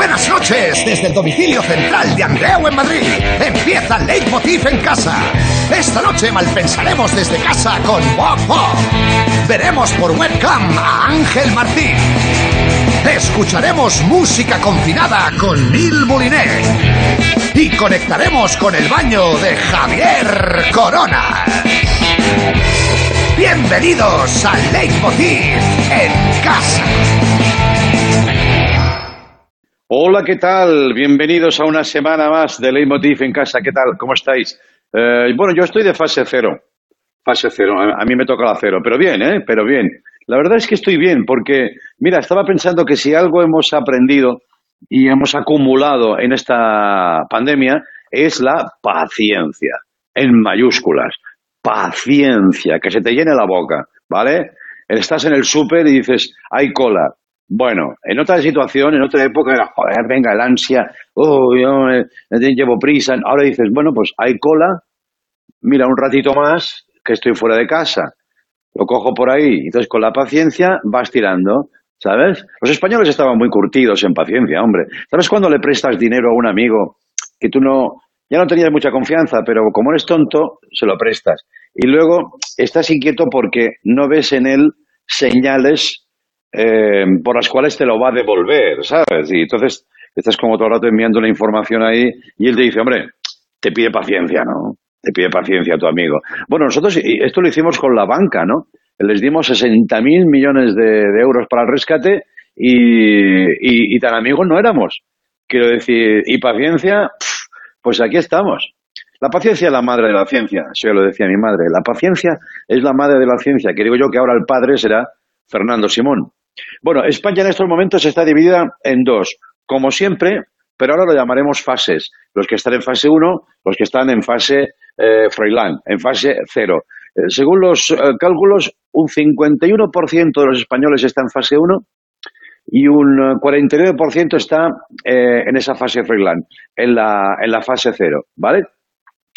buenas noches desde el domicilio central de Andreu en Madrid. Empieza Leitmotiv en casa. Esta noche malpensaremos desde casa con Bob Bob. Veremos por webcam a Ángel Martín. Escucharemos música confinada con Lil Moliné. Y conectaremos con el baño de Javier Corona. Bienvenidos a Leitmotiv en casa. Hola, ¿qué tal? Bienvenidos a una semana más de Leitmotiv en casa. ¿Qué tal? ¿Cómo estáis? Eh, bueno, yo estoy de fase cero. Fase cero. A mí me toca la cero. Pero bien, ¿eh? Pero bien. La verdad es que estoy bien porque, mira, estaba pensando que si algo hemos aprendido y hemos acumulado en esta pandemia es la paciencia, en mayúsculas paciencia, que se te llene la boca, ¿vale? Estás en el súper y dices, hay cola. Bueno, en otra situación, en otra época, joder, venga, el ansia, oh, yo llevo prisa. Ahora dices, bueno, pues hay cola, mira, un ratito más que estoy fuera de casa. Lo cojo por ahí. Entonces, con la paciencia vas tirando, ¿sabes? Los españoles estaban muy curtidos en paciencia, hombre. ¿Sabes cuando le prestas dinero a un amigo que tú no, ya no tenías mucha confianza, pero como eres tonto, se lo prestas. Y luego estás inquieto porque no ves en él señales eh, por las cuales te lo va a devolver, ¿sabes? Y entonces estás como todo el rato enviando la información ahí y él te dice, hombre, te pide paciencia, ¿no? Te pide paciencia tu amigo. Bueno, nosotros esto lo hicimos con la banca, ¿no? Les dimos 60 mil millones de, euros para el rescate y, y, tan amigos no éramos. Quiero decir, y paciencia, pues aquí estamos. La paciencia es la madre de la ciencia, eso lo decía mi madre. La paciencia es la madre de la ciencia, que digo yo que ahora el padre será Fernando Simón. Bueno, España en estos momentos está dividida en dos, como siempre, pero ahora lo llamaremos fases. Los que están en fase 1, los que están en fase eh, en fase 0. Eh, según los eh, cálculos, un 51% de los españoles está en fase 1 y un 49% está eh, en esa fase Freiland, en la, en la fase cero, ¿vale?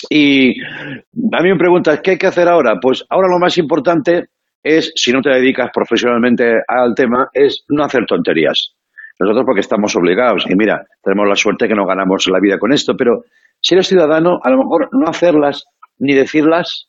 Y a mí me preguntas, ¿qué hay que hacer ahora? Pues ahora lo más importante es, si no te dedicas profesionalmente al tema, es no hacer tonterías. Nosotros porque estamos obligados, y mira, tenemos la suerte que no ganamos la vida con esto, pero si eres ciudadano, a lo mejor no hacerlas ni decirlas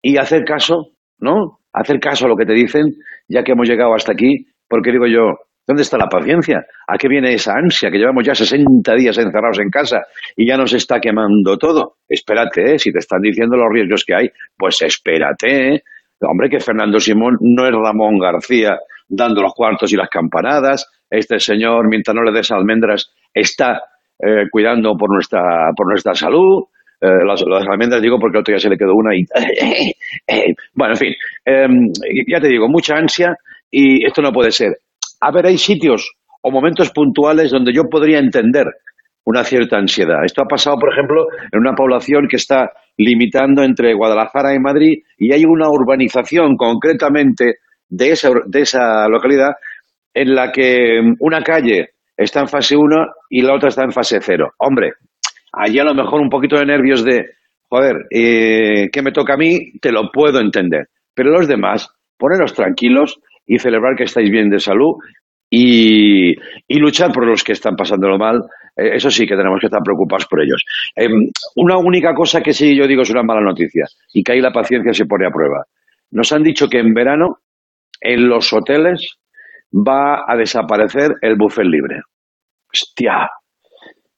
y hacer caso, ¿no? Hacer caso a lo que te dicen, ya que hemos llegado hasta aquí, porque digo yo, ¿Dónde está la paciencia? ¿A qué viene esa ansia que llevamos ya 60 días encerrados en casa y ya nos está quemando todo? Espérate, ¿eh? si te están diciendo los riesgos que hay, pues espérate. ¿eh? Hombre, que Fernando Simón no es Ramón García dando los cuartos y las campanadas. Este señor, mientras no le des almendras, está eh, cuidando por nuestra, por nuestra salud. Las, almendras digo porque el otro día se le quedó una y... bueno, en fin, em, ya te digo, mucha ansia y esto no puede ser a ver, hay sitios o momentos puntuales donde yo podría entender una cierta ansiedad. Esto ha pasado, por ejemplo, en una población que está limitando entre Guadalajara y Madrid y hay una urbanización concretamente de esa, de esa localidad en la que una calle está en fase 1 y la otra está en fase 0. Hombre, allí a lo mejor un poquito de nervios de, joder, eh, ¿qué me toca a mí? Te lo puedo entender. Pero los demás, poneros tranquilos, y celebrar que estáis bien de salud y, luchar por los que están pasándolo mal. Eh, eso sí que tenemos que estar preocupados por ellos. Em, una única cosa que sí yo digo es una mala noticia y que ahí la paciencia se pone a prueba. Nos han dicho que en verano en los hoteles va a desaparecer el buffet libre. Hostia,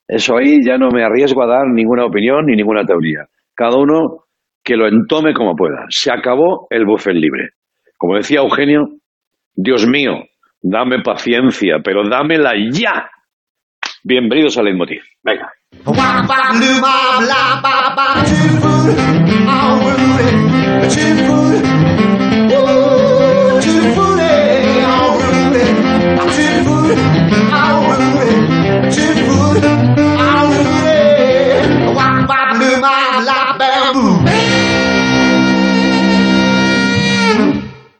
eso ahí ya no me arriesgo a dar ninguna opinión ni ninguna teoría. Cada uno que lo entome como pueda. Se acabó el buffet libre. Como decía Eugenio, Dios mío, dame paciencia, pero dámela ya. Bienvenidos a Leitmotiv. Venga.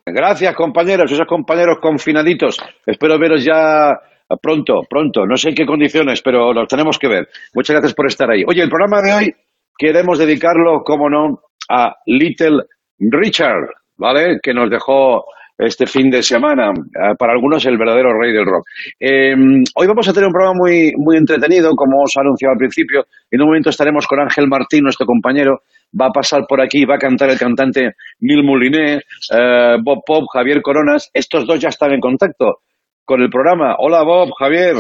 Gracias, compañeros, esos compañeros confinaditos. Espero veros ya pronto, pronto. No sé en qué condiciones, pero los tenemos que ver. Muchas gracias por estar ahí. Oye, el programa de hoy queremos dedicarlo, como no, a Little Richard, ¿vale? Que nos dejó este fin de semana. Eh, para algunos, el verdadero rey del rock. Eh, hoy vamos a tener un programa muy, muy entretenido, como os anunciado al principio. En un momento estaremos con Ángel Martín, nuestro compañero. Va a pasar por aquí, va a cantar el cantante Mil Mouliné, eh, Bob Pop, Javier Coronas. Estos dos ya están en contacto con el programa. Hola, Bob, Javier.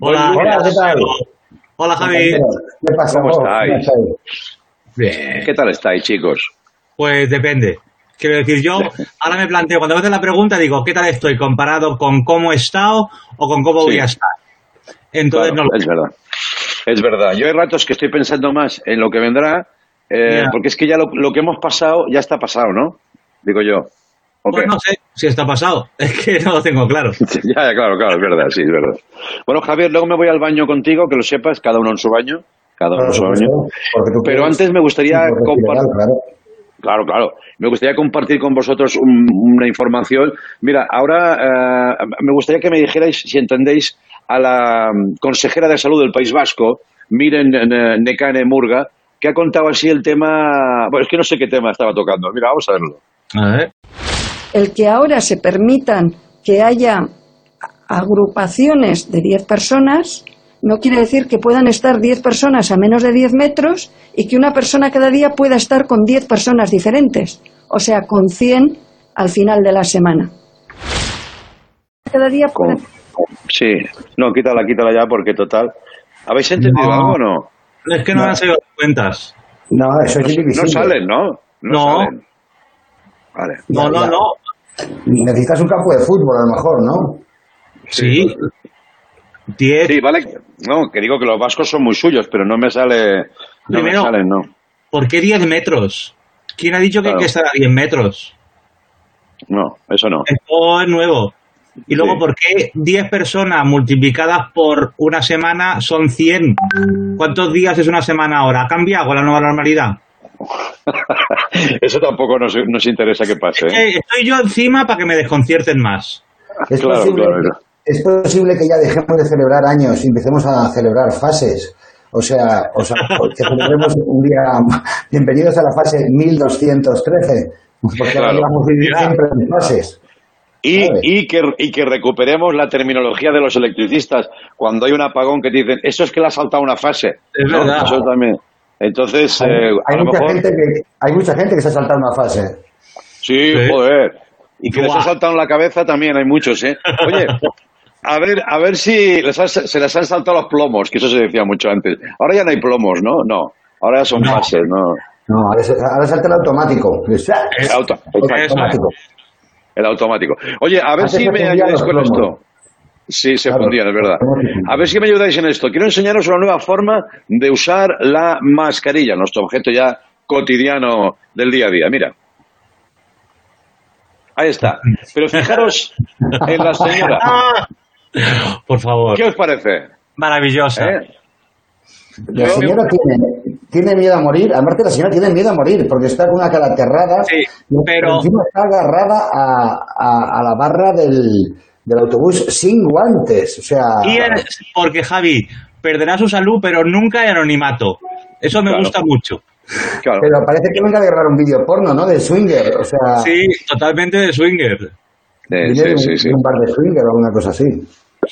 Hola, Hola, ¿qué tal? Hola, Javi. ¿Qué pasa? ¿Cómo estáis? Bien. ¿Qué tal estáis, chicos? Pues depende. Quiero decir, yo ahora me planteo, cuando me hacen la pregunta, digo, ¿qué tal estoy comparado con cómo he estado o con cómo voy a estar? Entonces Claro, no lo es verdad. Es verdad. Yo hay ratos que estoy pensando más en lo que vendrá, eh, porque es que ya lo, lo que hemos pasado ya está pasado, ¿no? Digo yo. ¿O Pues no sé si está pasado. Es que no lo tengo claro. ya, ya, claro, claro, es verdad, sí, es verdad. Bueno, Javier, luego me voy al baño contigo, que lo sepas, cada uno en su baño. Cada uno en su baño. Pero quieres- antes me gustaría compartir. claro. Claro, claro. Me gustaría compartir con vosotros un- una información. Mira, ahora eh, me gustaría que me dijerais, si entendéis, a la consejera de salud del País Vasco, Miren eh, Nekane Murga, que ha contado así el tema. Bueno, es que no sé qué tema estaba tocando. Mira, vamos a verlo. A ver. El que ahora se permitan que haya agrupaciones de 10 personas no quiere decir que puedan estar 10 personas a menos de 10 metros y que una persona cada día pueda estar con 10 personas diferentes, o sea, con 100 al final de la semana. Cada día Sí, no, quítala, quítala ya, porque total. ¿Habéis entendido No. algo o no? Es que no, No. me han salido las cuentas. No, eso es No indivisible. salen, ¿no? No. salen. Vale. No, no, no. Necesitas un campo de fútbol, a lo mejor, ¿no? Sí. Diez. Sí, vale. No, que digo que los vascos son muy suyos, pero no me sale. No Primero- me salen, no. ¿Por qué 10 metros? ¿Quién ha dicho que hay que estar a 10 metros? No, eso no. Esto es nuevo. Y luego, Sí. ¿por qué 10 personas multiplicadas por una semana son 100? ¿Cuántos días es una semana ahora? ¿Ha cambiado con la nueva normalidad? Eso tampoco nos, nos interesa que pase. ¿eh? Estoy yo encima para que me desconcierten más. Es, Claro, posible, claro. es posible que ya dejemos de celebrar años y empecemos a celebrar fases. O sea, o sea que celebremos un día. Bienvenidos a la fase 1213. Porque ahora Claro. vamos a vivir siempre en fases. Y, que, y que recuperemos la terminología de los electricistas. Cuando hay un apagón que te dicen, eso es que le ha saltado una fase. Es ¿no? verdad. Eso también. Entonces, Hay, eh, a hay lo mucha mejor. gente que, hay mucha gente que se ha saltado una fase. Sí, Sí. joder. Y que les Buah. ha saltado en la cabeza también, hay muchos, ¿eh? Oye, a ver, a ver si les ha- se les han saltado los plomos, que eso se decía mucho antes. Ahora ya no hay plomos, ¿no? No. Ahora ya son No. fases, ¿no? No, ahora, salta el automático. El, auto- El Eso automático. el automático. Oye, a ver si me ayudáis los con plomos. esto. Sí, se Claro. fundían, es verdad. A ver si me ayudáis en esto. Quiero enseñaros una nueva forma de usar la mascarilla, nuestro objeto ya cotidiano del día a día. Mira. Ahí está. Pero fijaros en la señora. ¡Ah! Por favor. ¿Qué os parece? Maravillosa. ¿Eh? La señora tiene, tiene miedo a morir. Aparte, la señora tiene miedo a morir porque está con una cara aterrada. Sí, y pero- encima está agarrada a, a- a la barra del, del autobús sin guantes. O sea, Y porque Javi perderá su salud, pero nunca en anonimato. Eso me Claro. gusta mucho. Claro. pero parece que venga de grabar un vídeo porno, ¿no? De swinger. O sea, Sí, totalmente de swinger. Sí, de un, sí, un bar de swinger o alguna cosa así.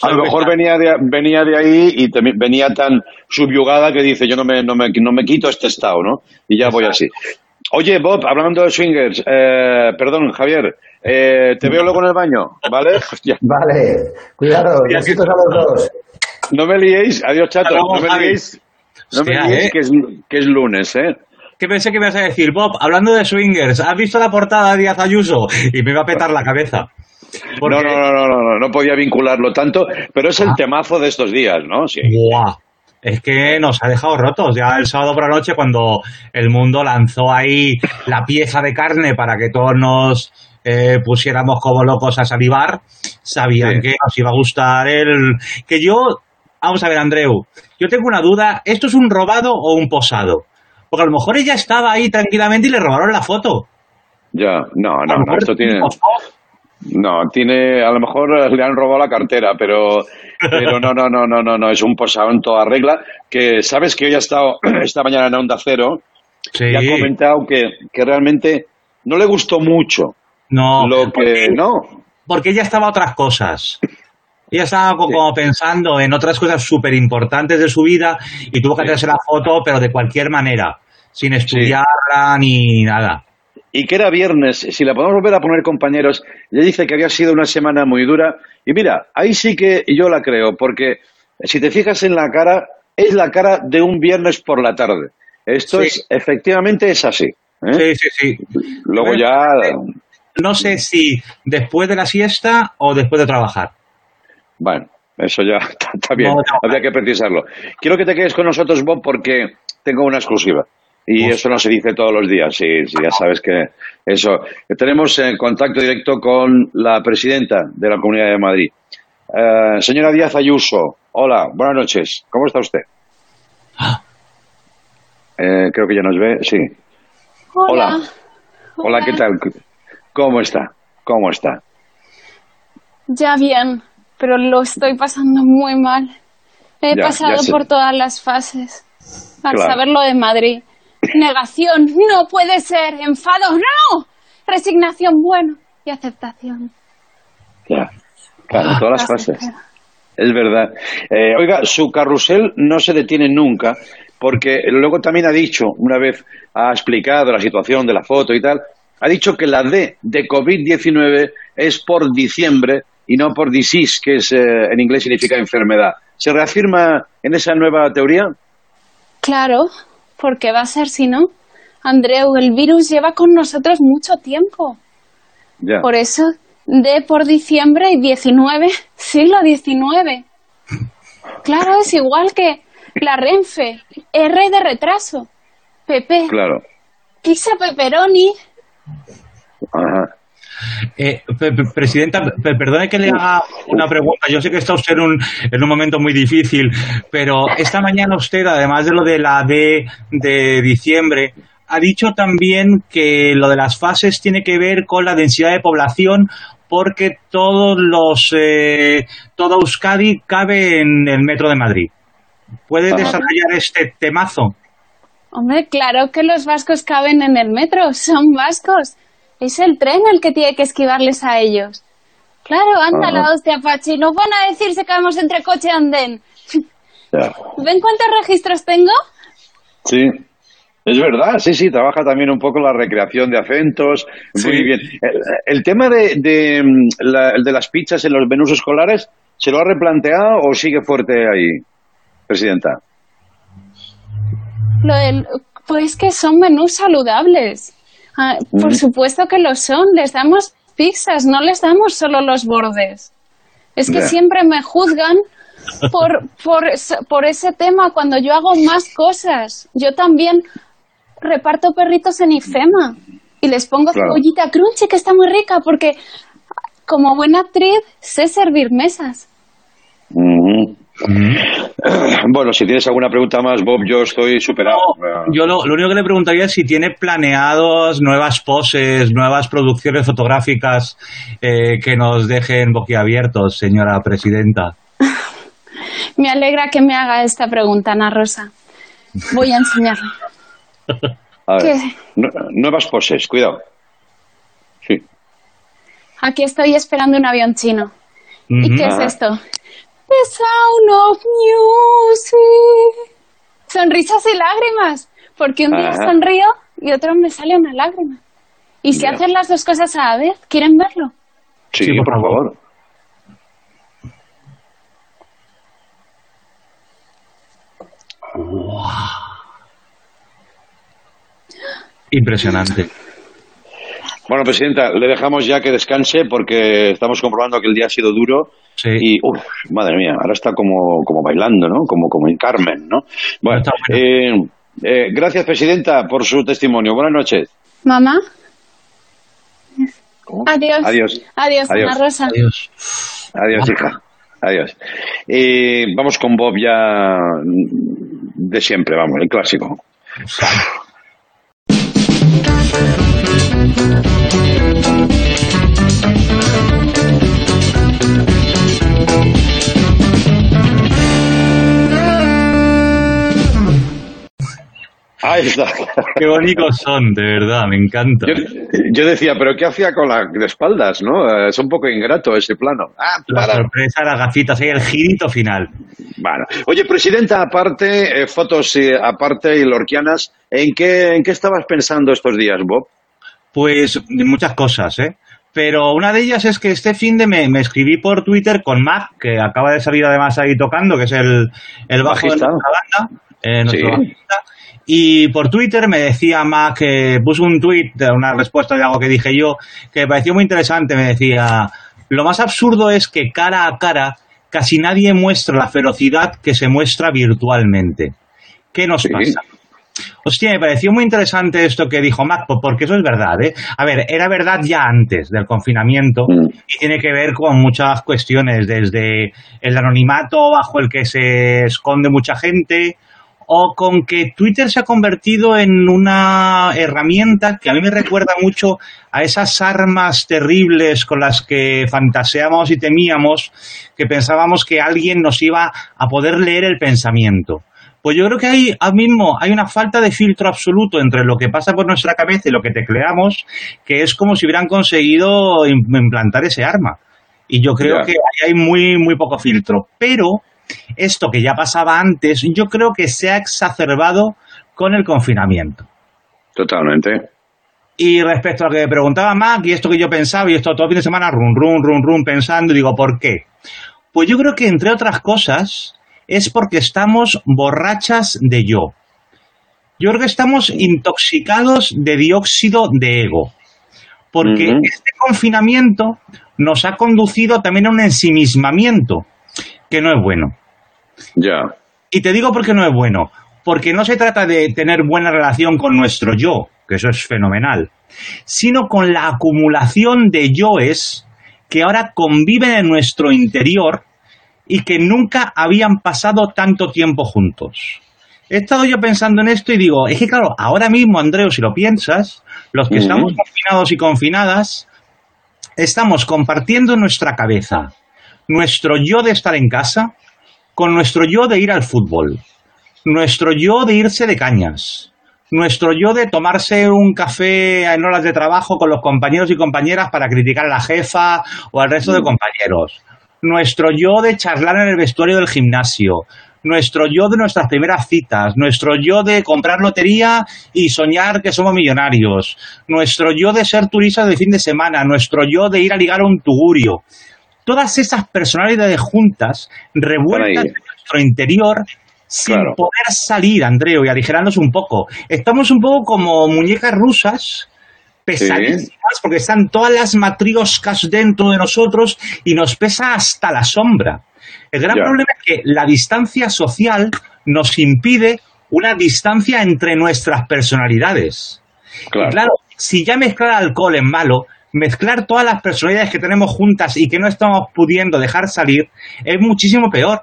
A lo mejor venía de, venía de ahí y venía tan subyugada que dice yo no me, no me, no me quito este estado, ¿no? Y ya voy así. Oye, Bob, hablando de swingers, eh, perdón, Javier, eh, te veo luego en el baño, ¿vale? Vale, cuidado, Ya besitos a los dos. no me liéis, adiós chato, no me liéis, no me liéis ¿eh? que, es, que es lunes, ¿eh? Que pensé que me ibas a decir, Bob, hablando de swingers, ¿has visto la portada de Díaz Ayuso? Y me iba a petar la cabeza. Porque- No, no, no, no, no, no, no podía vincularlo tanto, pero es el temazo de estos días, ¿no? Sí. Buah. Es que nos ha dejado rotos. Ya el sábado por la noche, cuando el mundo lanzó ahí la pieza de carne para que todos nos eh, pusiéramos como locos a salivar, sabían Sí. que nos iba a gustar el. Que yo. Vamos a ver, Andreu. Yo tengo una duda. ¿Esto es un robado o un posado? Porque a lo mejor ella estaba ahí tranquilamente y le robaron la foto. Ya, no, no, no, esto tiene... No, tiene, a lo mejor le han robado la cartera, pero, pero no, no, no, no, no, no, es un posado en toda regla, que sabes que hoy ha estado esta mañana en Onda Cero Sí. y ha comentado que, que realmente no le gustó mucho No, lo que porque- no. porque ella estaba a otras cosas. Ella estaba co- como pensando en otras cosas súper importantes de su vida y tuvo que hacerse la foto, pero de cualquier manera, sin estudiarla ni nada. Y que era viernes, si la podemos volver a poner compañeros, ella dice que había sido una semana muy dura. Y mira, ahí sí que yo la creo, porque si te fijas en la cara, es la cara de un viernes por la tarde. Esto es, efectivamente es así. ¿eh? Sí, sí, sí. Luego ya, No sé si después de la siesta o después de trabajar. bueno, eso ya está, está bien, No, no. habría que precisarlo. Quiero que te quedes con nosotros, Bob, porque tengo una exclusiva. Y Uf. eso no se dice todos los días, sí, sí, ya sabes que eso. Tenemos en contacto directo con la presidenta de la Comunidad de Madrid. Eh, señora Díaz Ayuso, hola, buenas noches, ¿cómo está usted? Eh, creo que ya nos ve, sí. Hola. Hola, ¿qué tal? ¿Cómo está? ¿Cómo está? Ya bien, pero lo estoy pasando muy mal. He Ya, pasado ya por todas las fases. Al Claro. saber lo de Madrid. Negación, no puede ser. Enfado, no. Resignación, bueno. Y aceptación. Ya. Claro, todas las Gracias. fases. Es verdad. Eh, oiga, su carrusel no se detiene nunca, porque luego también ha dicho, una vez ha explicado la situación de la foto y tal, ha dicho que la D de COVID-19 es por diciembre y no por disease, que es, eh, en inglés significa enfermedad. ¿Se reafirma en esa nueva teoría? Claro, porque va a ser si no. Andreu, el virus lleva con nosotros mucho tiempo. Ya. Por eso, D por diciembre y 19, siglo XIX. Claro, es igual que la Renfe, R de retraso, PP, Claro. pizza pepperoni. Ajá. Eh, presidenta, pe- perdone que le haga una pregunta. Yo sé que está usted en un, en un momento muy difícil, pero esta mañana usted, además de lo de la D de diciembre, ha dicho también que lo de las fases tiene que ver con la densidad de población porque todos los eh, todo Euskadi cabe en el metro de Madrid. ¿Puede desarrollar este temazo? Hombre, claro que los vascos caben en el metro, son vascos. Es el tren el que tiene que esquivarles a ellos. Claro, anda la hostia, Pachi, no van a decir si caemos entre coche y andén. Ya. ¿Ven cuántos registros tengo? Sí, es verdad, sí, sí, trabaja también un poco la recreación de acentos. Muy bien. El, el tema de, de, mm, la- de las pizzas en los menús escolares, ¿se lo ha replanteado o sigue fuerte ahí, Presidenta? Lo del, pues que son menús saludables. Ah, por Mm. supuesto que lo son. Les damos pizzas, no les damos solo los bordes. Es que siempre me juzgan por, por, es- por ese tema cuando yo hago más cosas. Yo también reparto perritos en IFEMA y les pongo Claro. cebollita crunchy que está muy rica porque como buena actriz sé servir mesas. Bueno, si tienes alguna pregunta más, Bob, yo estoy superado. Yo lo, lo único que le preguntaría es si tiene planeados nuevas poses, nuevas producciones fotográficas eh, que nos dejen boquiabiertos, señora presidenta. Me alegra que me haga esta pregunta, Ana Rosa. Voy a enseñarle. A ver, nuevas poses, cuidado. Sí. Aquí estoy esperando un avión chino. ¿Y qué es esto? The Sound of Music. Sonrisas y lágrimas. Porque un día Ajá. sonrío y otro me sale una lágrima. Y si hacen las dos cosas a la vez, ¿quieren verlo? Sí, Sí, por por, favor. favor. Impresionante. Bueno, Presidenta, le dejamos ya que descanse porque estamos comprobando que el día ha sido duro Sí. y, uff, madre mía, ahora está como, como bailando, ¿no? Como, como en Carmen, ¿no? Bueno, eh, eh, gracias, Presidenta, por su testimonio. Buenas noches. Mamá. ¿Cómo? Adiós. Adiós. Adiós, Adiós. Ana Rosa. Adiós. Adiós, hija. Adiós. Eh, vamos con Bob ya de siempre, vamos, el clásico. Ahí está. Qué bonitos son, de verdad, me encanta. Yo, yo decía, pero ¿qué hacía con las espaldas, no? Eh, Es un poco ingrato ese plano. Ah, La para. sorpresa, las gafitas y el girito final. Bueno. Oye, Presidenta, aparte, eh, fotos eh, aparte y lorquianas, ¿en qué, ¿en qué estabas pensando estos días, Bob? Pues muchas cosas, ¿eh? Pero una de ellas es que este fin de me, me escribí por Twitter con Mac, que acaba de salir además ahí tocando, que es el, el bajo Bajista. de nuestra banda, eh, nuestro Sí. bajista. Y por Twitter me decía Mac, que puso un tweet, una respuesta de algo que dije yo, que me pareció muy interesante. Me decía, lo más absurdo es que cara a cara casi nadie muestra la ferocidad que se muestra virtualmente. ¿Qué nos Sí. pasa? Hostia, me pareció muy interesante esto que dijo Mac, po- porque eso es verdad, ¿eh? A ver, era verdad ya antes del confinamiento Mm. y tiene que ver con muchas cuestiones, desde el anonimato bajo el que se esconde mucha gente, o con que Twitter se ha convertido en una herramienta que a mí me recuerda mucho a esas armas terribles con las que fantaseábamos y temíamos, que pensábamos que alguien nos iba a poder leer el pensamiento. Pues yo creo que hay ahora mismo hay una falta de filtro absoluto entre lo que pasa por nuestra cabeza y lo que tecleamos, que es como si hubieran conseguido im- implantar ese arma. Y yo creo que hay muy, muy poco filtro. Pero esto que ya pasaba antes, yo creo que se ha exacerbado con el confinamiento. Totalmente. Y respecto a lo que me preguntaba Mac y esto que yo pensaba, y esto todo el fin de semana, run, run, run, run, pensando, y digo, ¿por qué? Pues yo creo que, entre otras cosas, es porque estamos borrachas de yo. Yo creo que estamos intoxicados de dióxido de ego. Porque este confinamiento nos ha conducido también a un ensimismamiento, que no es bueno. Ya. Y te digo por qué no es bueno. Porque no se trata de tener buena relación con nuestro yo, que eso es fenomenal, sino con la acumulación de yoes que ahora conviven en nuestro interior y que nunca habían pasado tanto tiempo juntos. He estado yo pensando en esto y digo, es que claro, ahora mismo, Andreu, si lo piensas, los que estamos confinados y confinadas, estamos compartiendo en nuestra cabeza nuestro yo de estar en casa con nuestro yo de ir al fútbol, nuestro yo de irse de cañas, nuestro yo de tomarse un café en horas de trabajo con los compañeros y compañeras para criticar a la jefa o al resto de compañeros, nuestro yo de charlar en el vestuario del gimnasio, nuestro yo de nuestras primeras citas, nuestro yo de comprar lotería y soñar que somos millonarios, nuestro yo de ser turistas de fin de semana, nuestro yo de ir a ligar a un tugurio. Todas esas personalidades juntas, revueltas en nuestro interior, sin Claro. poder salir, Andreo, y aligerarnos un poco. Estamos un poco como muñecas rusas, pesadísimas, porque están todas las matrioscas dentro de nosotros y nos pesa hasta la sombra. El gran problema es que la distancia social nos impide una distancia entre nuestras personalidades. Claro. Y claro, si ya mezclar alcohol es malo, mezclar todas las personalidades que tenemos juntas y que no estamos pudiendo dejar salir es muchísimo peor.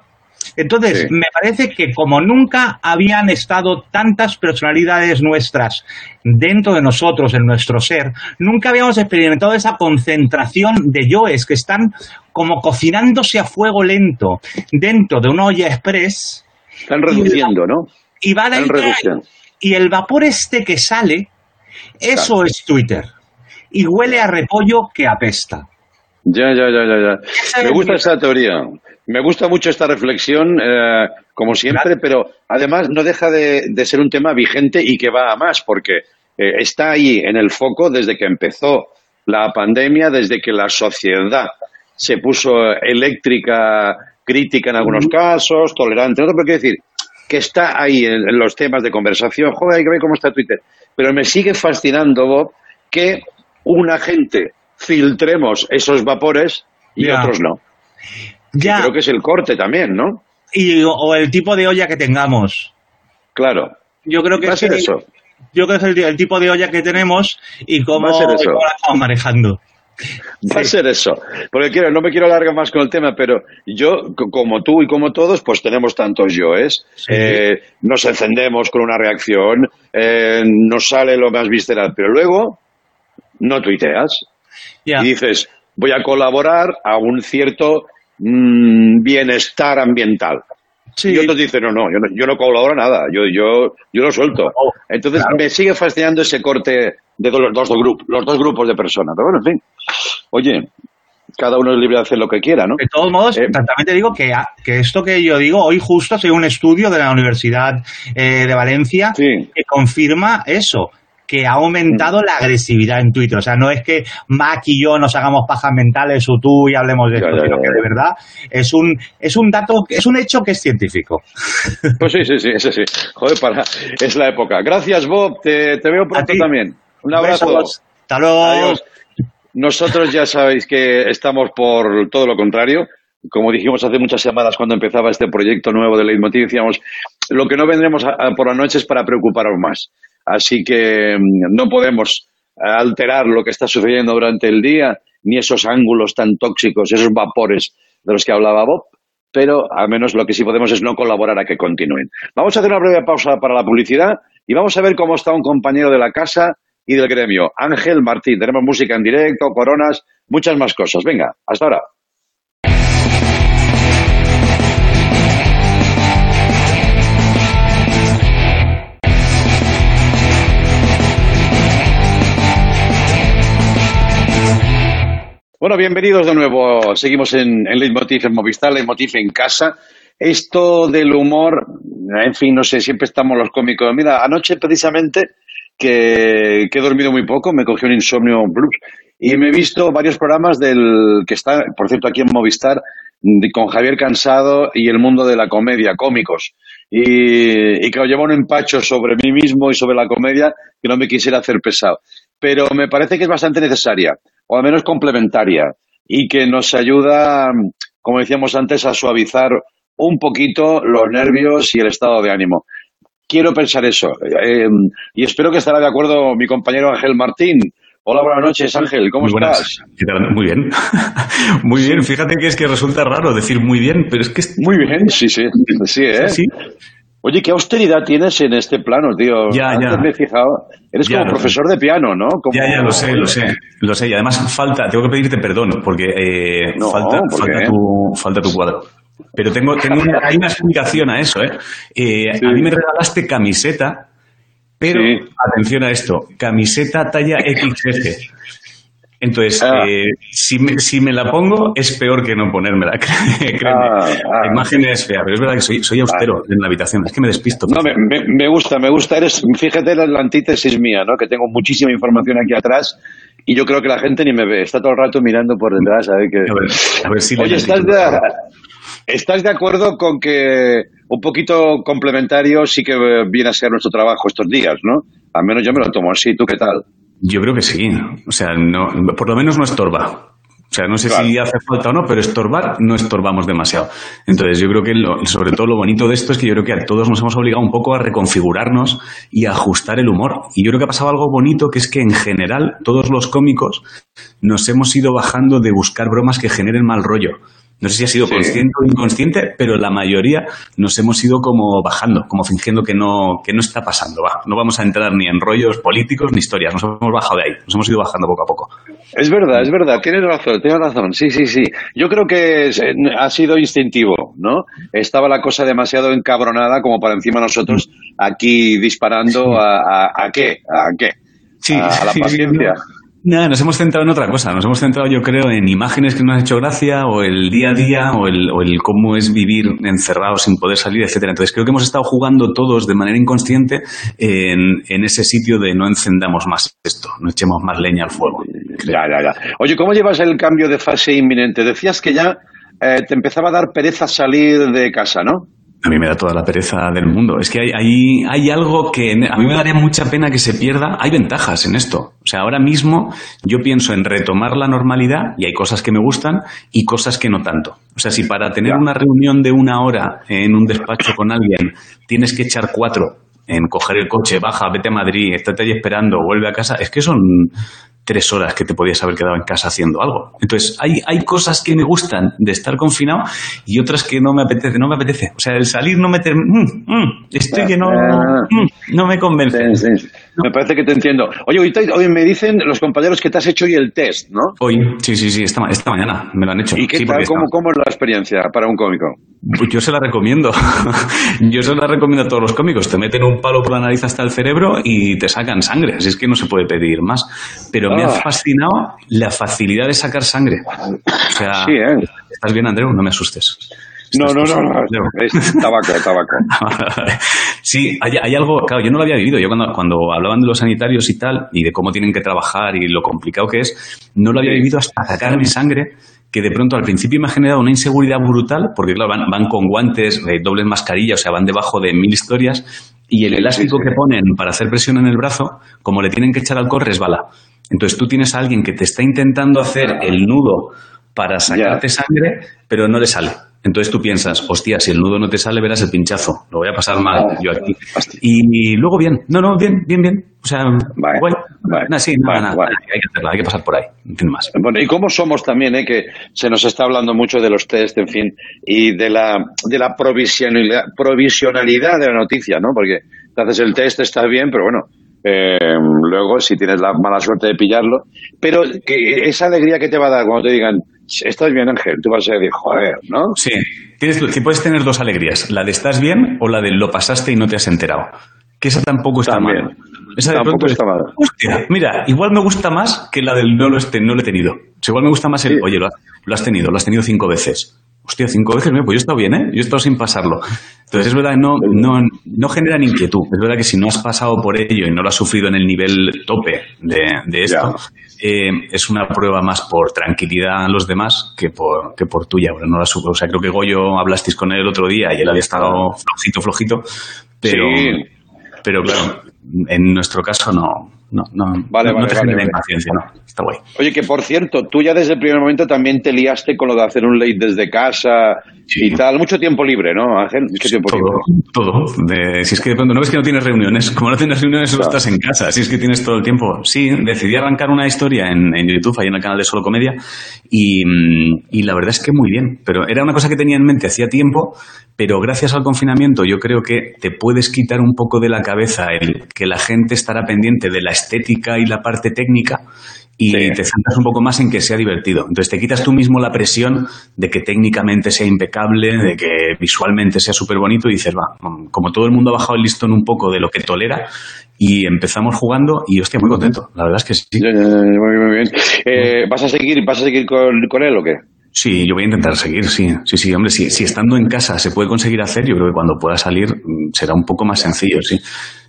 Entonces, Sí. me parece que como nunca habían estado tantas personalidades nuestras dentro de nosotros, en nuestro ser, nunca habíamos experimentado esa concentración de yoes que están como cocinándose a fuego lento dentro de una olla express Están reduciendo, ¿no? y va reduciendo. Y el vapor este que sale, eso es Twitter. Y huele a repollo que apesta. Ya, ya, ya, ya, ya. Me gusta esa teoría. Me gusta mucho esta reflexión, eh, como siempre, pero además no deja de, de ser un tema vigente y que va a más, porque eh, está ahí en el foco desde que empezó la pandemia, desde que la sociedad se puso eléctrica, crítica en algunos casos, tolerante en otros, pero quiero decir que está ahí en, en los temas de conversación. Joder, hay que ver cómo está Twitter. Pero me sigue fascinando, Bob, que una gente filtremos esos vapores y Ya. otros no. Ya, Creo que es el corte también, ¿no? y, o el tipo de olla que tengamos. Claro. Yo creo que Va a es ser que- eso. Yo creo que es el, el tipo de olla que tenemos y cómo, Va a ser eso. y cómo la estamos manejando. Va a ser eso. Porque quiero, no me quiero alargar más con el tema, pero yo, co- como tú y como todos, pues tenemos tantos yoes. Sí. Eh, nos encendemos con una reacción, eh, nos sale lo más visceral, pero luego no tuiteas. Y dices, voy a colaborar a un cierto mm, bienestar ambiental. Y otros dicen, no, no, yo no, yo no colaboro nada, yo, yo, yo lo suelto. Entonces me sigue fascinando ese corte de los dos, grupos, los dos grupos de personas. Pero bueno, en fin. Oye, cada uno es libre de hacer lo que quiera, ¿no? De todos modos, Eh, también te digo que, que esto que yo digo, hoy justo ha un estudio de la Universidad eh, de Valencia Sí. que confirma eso que ha aumentado Mm. la agresividad en Twitter. O sea, no es que Mac y yo nos hagamos pajas mentales o tú y hablemos de esto, ya, sino ya, que de verdad es un, es un dato, es un hecho que es científico. Pues sí, sí, sí, ese sí. Joder, para, es la época. Gracias, Bob. Te, te veo pronto también. Un abrazo. Besos. Hasta luego. Adiós. Nosotros ya sabéis que estamos por todo lo contrario. Como dijimos hace muchas semanas cuando empezaba este proyecto nuevo de Leitmotiv, decíamos, lo que no vendremos a- a por la noche es para preocuparos más. Así que mm, no podemos alterar lo que está sucediendo durante el día, ni esos ángulos tan tóxicos, esos vapores de los que hablaba Bob, pero al menos lo que sí podemos es no colaborar a que continúen. Vamos a hacer una breve pausa para la publicidad y vamos a ver cómo está un compañero de la casa y del gremio, Ángel Martín. Tenemos música en directo, coronas, muchas más cosas. Venga, hasta ahora. Bueno, bienvenidos de nuevo. Seguimos en, en Leitmotiv en Movistar, Leitmotiv en casa. Esto del humor, en fin, no sé, siempre estamos los cómicos. Mira, anoche precisamente que, he dormido muy poco, me cogió un insomnio blues y me he visto varios programas del que está, por cierto, aquí en Movistar, con Javier Cansado y el mundo de la comedia, cómicos. Y, y que lleva un empacho sobre mí mismo y sobre la comedia que no me quisiera hacer pesado. Pero me parece que es bastante necesaria, o al menos complementaria, y que nos ayuda, como decíamos antes, a suavizar un poquito los nervios y el estado de ánimo. Quiero pensar eso. eh, y espero que estará de acuerdo mi compañero Ángel Martín. Hola, buenas noches, Ángel. ¿Cómo Muy buenas. estás? ¿Qué tal? Muy bien. muy bien. Fíjate que es que resulta raro decir muy bien, pero es que es Muy bien, sí, sí. Sí, ¿eh? así. Oye, ¿qué austeridad tienes en este plano, tío? Ya, Antes ya. me he fijado. Eres Ya, como sé. profesor de piano, ¿no? Como- Ya, ya, lo sé, lo sé. Lo sé. Y además falta, tengo que pedirte perdón, porque eh, No, falta, ¿por falta, tu, falta tu cuadro. Pero tengo, tengo una, hay una explicación a eso, ¿eh? Eh, Sí. A mí me regalaste camiseta, pero Sí. atención a esto, camiseta talla XS. Entonces, Ah. eh, si, me, si me la pongo, es peor que no ponérmela. Créeme. Ah, ah. La imagen es fea, pero es verdad que soy, soy austero en la habitación. Es que me despisto. No, me, me- me gusta, me gusta. Eres, fíjate, eres la antítesis mía, ¿no? Que tengo muchísima información aquí atrás y yo creo que la gente ni me ve. Está todo el rato mirando por detrás a ver qué... A ver, a ver si le Oye, ¿estás de, ¿estás de acuerdo con que un poquito complementario sí que eh, viene a ser nuestro trabajo estos días, no? Al menos yo me lo tomo así. ¿Tú qué tal? Yo creo que sí. O sea, no, por lo menos no estorba. O sea, no sé Claro. si hace falta o no, pero estorbar no estorbamos demasiado. Entonces, yo creo que lo- sobre todo lo bonito de esto es que yo creo que a todos nos hemos obligado un poco a reconfigurarnos y a ajustar el humor. Y yo creo que ha pasado algo bonito, que es que en general todos los cómicos nos hemos ido bajando de buscar bromas que generen mal rollo. No sé si ha sido Sí. consciente o inconsciente, pero la mayoría nos hemos ido como bajando, como fingiendo que no, que no está pasando. Va, no vamos a entrar ni en rollos políticos ni historias. Nos hemos bajado de ahí. Nos hemos ido bajando poco a poco. Es verdad, es verdad, tienes razón, tienes razón, sí, sí, sí. Yo creo que es- eh, ha sido instintivo, ¿no? Estaba la cosa demasiado encabronada como para encima nosotros aquí disparando a, a, a qué, a qué, Sí, a, a la sí, paciencia. Nada, nos hemos centrado en otra cosa. Nos hemos centrado, yo creo, en imágenes que nos han hecho gracia, o el día a día, o el, o el cómo es vivir encerrado sin poder salir, etcétera. Entonces creo que hemos estado jugando todos de manera inconsciente en, en ese sitio de no encendamos más esto, no echemos más leña al fuego. Ya, ya, ya. Oye, ¿cómo llevas el cambio de fase inminente? Decías que ya eh, te empezaba a dar pereza salir de casa, ¿no? A mí me da toda la pereza del mundo. Es que hay, hay, hay algo que a mí me daría mucha pena que se pierda. Hay ventajas en esto. O sea, ahora mismo yo pienso en retomar la normalidad y hay cosas que me gustan y cosas que no tanto. O sea, si para tener una reunión de una hora en un despacho con alguien tienes que echar cuatro en coger el coche, baja, vete a Madrid, estate ahí esperando, vuelve a casa, es que son tres horas que te podías haber quedado en casa haciendo algo. Entonces, hay, hay cosas que me gustan de estar confinado y otras que no me apetece, no me apetece. O sea, el salir no me mm, mm, estoy que no, Ah. mm, no me convence. Sí, sí. Me parece que te entiendo. Oye, hoy, te- hoy me dicen los compañeros que te has hecho hoy el test, ¿no? Hoy, sí, sí, sí, esta, esta mañana me lo han hecho. ¿Y qué Sí, tal? ¿Cómo, ¿Cómo es la experiencia para un cómico? Pues yo se la recomiendo. yo se la recomiendo a todos los cómicos. Te meten un palo por la nariz hasta el cerebro y te sacan sangre. Así es que no se puede pedir más. Pero me ha Ah. fascinado la facilidad de sacar sangre. O sea, Sí, ¿eh? ¿estás bien, Andreu? No me asustes. No, no, no, no. Es tabaco, tabaco. sí, hay, hay algo, claro, yo no lo había vivido. Yo cuando, cuando hablaban de los sanitarios y tal, y de cómo tienen que trabajar y lo complicado que es, no lo había vivido hasta sacarme sangre, que de pronto al principio me ha generado una inseguridad brutal, porque claro, van, van con guantes, eh, dobles mascarillas, o sea, van debajo de mil historias, y el elástico que ponen para hacer presión en el brazo, como le tienen que echar alcohol, resbala. Entonces tú tienes a alguien que te está intentando hacer el nudo para sacarte sangre, pero no le sale. Entonces tú piensas, hostia, si el nudo no te sale, verás el pinchazo. Lo voy a pasar mal yo aquí. Y, luego bien, no, no, bien, bien, bien. O sea, Vale, guay. vale, Nada, sí, nada, vale. hay que hacerla, hay que pasar por ahí, no tiene más. Bueno, y cómo somos también, ¿eh? que se nos está hablando mucho de los test, en fin, y de la, de la provisionalidad, provisionalidad de la noticia, ¿no? Porque te haces el test, estás bien, pero bueno, eh, luego si tienes la mala suerte de pillarlo, pero que esa alegría que te va a dar cuando te digan, estás bien, Ángel, tú vas a decir, joder, ¿no? Sí, tienes, puedes tener dos alegrías, la de estás bien o la de lo pasaste y no te has enterado. Que esa tampoco está También. mal. Esa de Tampoco pronto es, está mal. Hostia, mira, igual me gusta más que la del no lo, este, no lo he tenido. O sea, igual me gusta más el, Sí. oye, lo has, lo has tenido, lo has tenido cinco veces. Hostia, cinco veces, pues yo he estado bien, ¿eh? Yo he estado sin pasarlo. Entonces es verdad que no, no, no generan inquietud. Es verdad que si no has pasado por ello y no lo has sufrido en el nivel tope de, de esto, eh, es una prueba más por tranquilidad a los demás que por, que por tuya. Pero no la. O sea, creo que Goyo hablastisteis con él el otro día y él había estado flojito, flojito. Pero, Sí. pero claro, en nuestro caso no, no, no, Vale, no, no vale, te vale, vale. impaciencia, no. Está guay. Oye, que por cierto, tú ya desde el primer momento también te liaste con lo de hacer un late desde casa Sí. y tal. Mucho tiempo libre, ¿no, Ángel? Mucho tiempo Todo, libre. todo. De- si es que de pronto no ves que no tienes reuniones, como no tienes reuniones, solo Claro. estás en casa. Si es que tienes todo el tiempo. Sí, decidí arrancar una historia en, en YouTube, ahí en el canal de Solo Comedia, y, y la verdad es que muy bien. Pero era una cosa que tenía en mente hacía tiempo, pero gracias al confinamiento yo creo que te puedes quitar un poco de la cabeza el que la gente estará pendiente de la estética y la parte técnica y Sí. te centras un poco más en que sea divertido. Entonces te quitas tú mismo la presión de que técnicamente sea impecable, de que visualmente sea súper bonito y dices, va, mm, como todo el mundo ha bajado el listón un poco de lo que tolera y empezamos jugando y hostia, muy contento. La verdad es que sí. Muy bien, muy bien. Eh, ¿Vas a seguir, vas a seguir con, con él o qué? Sí, yo voy a intentar seguir, sí. Sí, sí, hombre, sí. Si estando en casa se puede conseguir hacer, yo creo que cuando pueda salir mm, será un poco más sencillo, sí.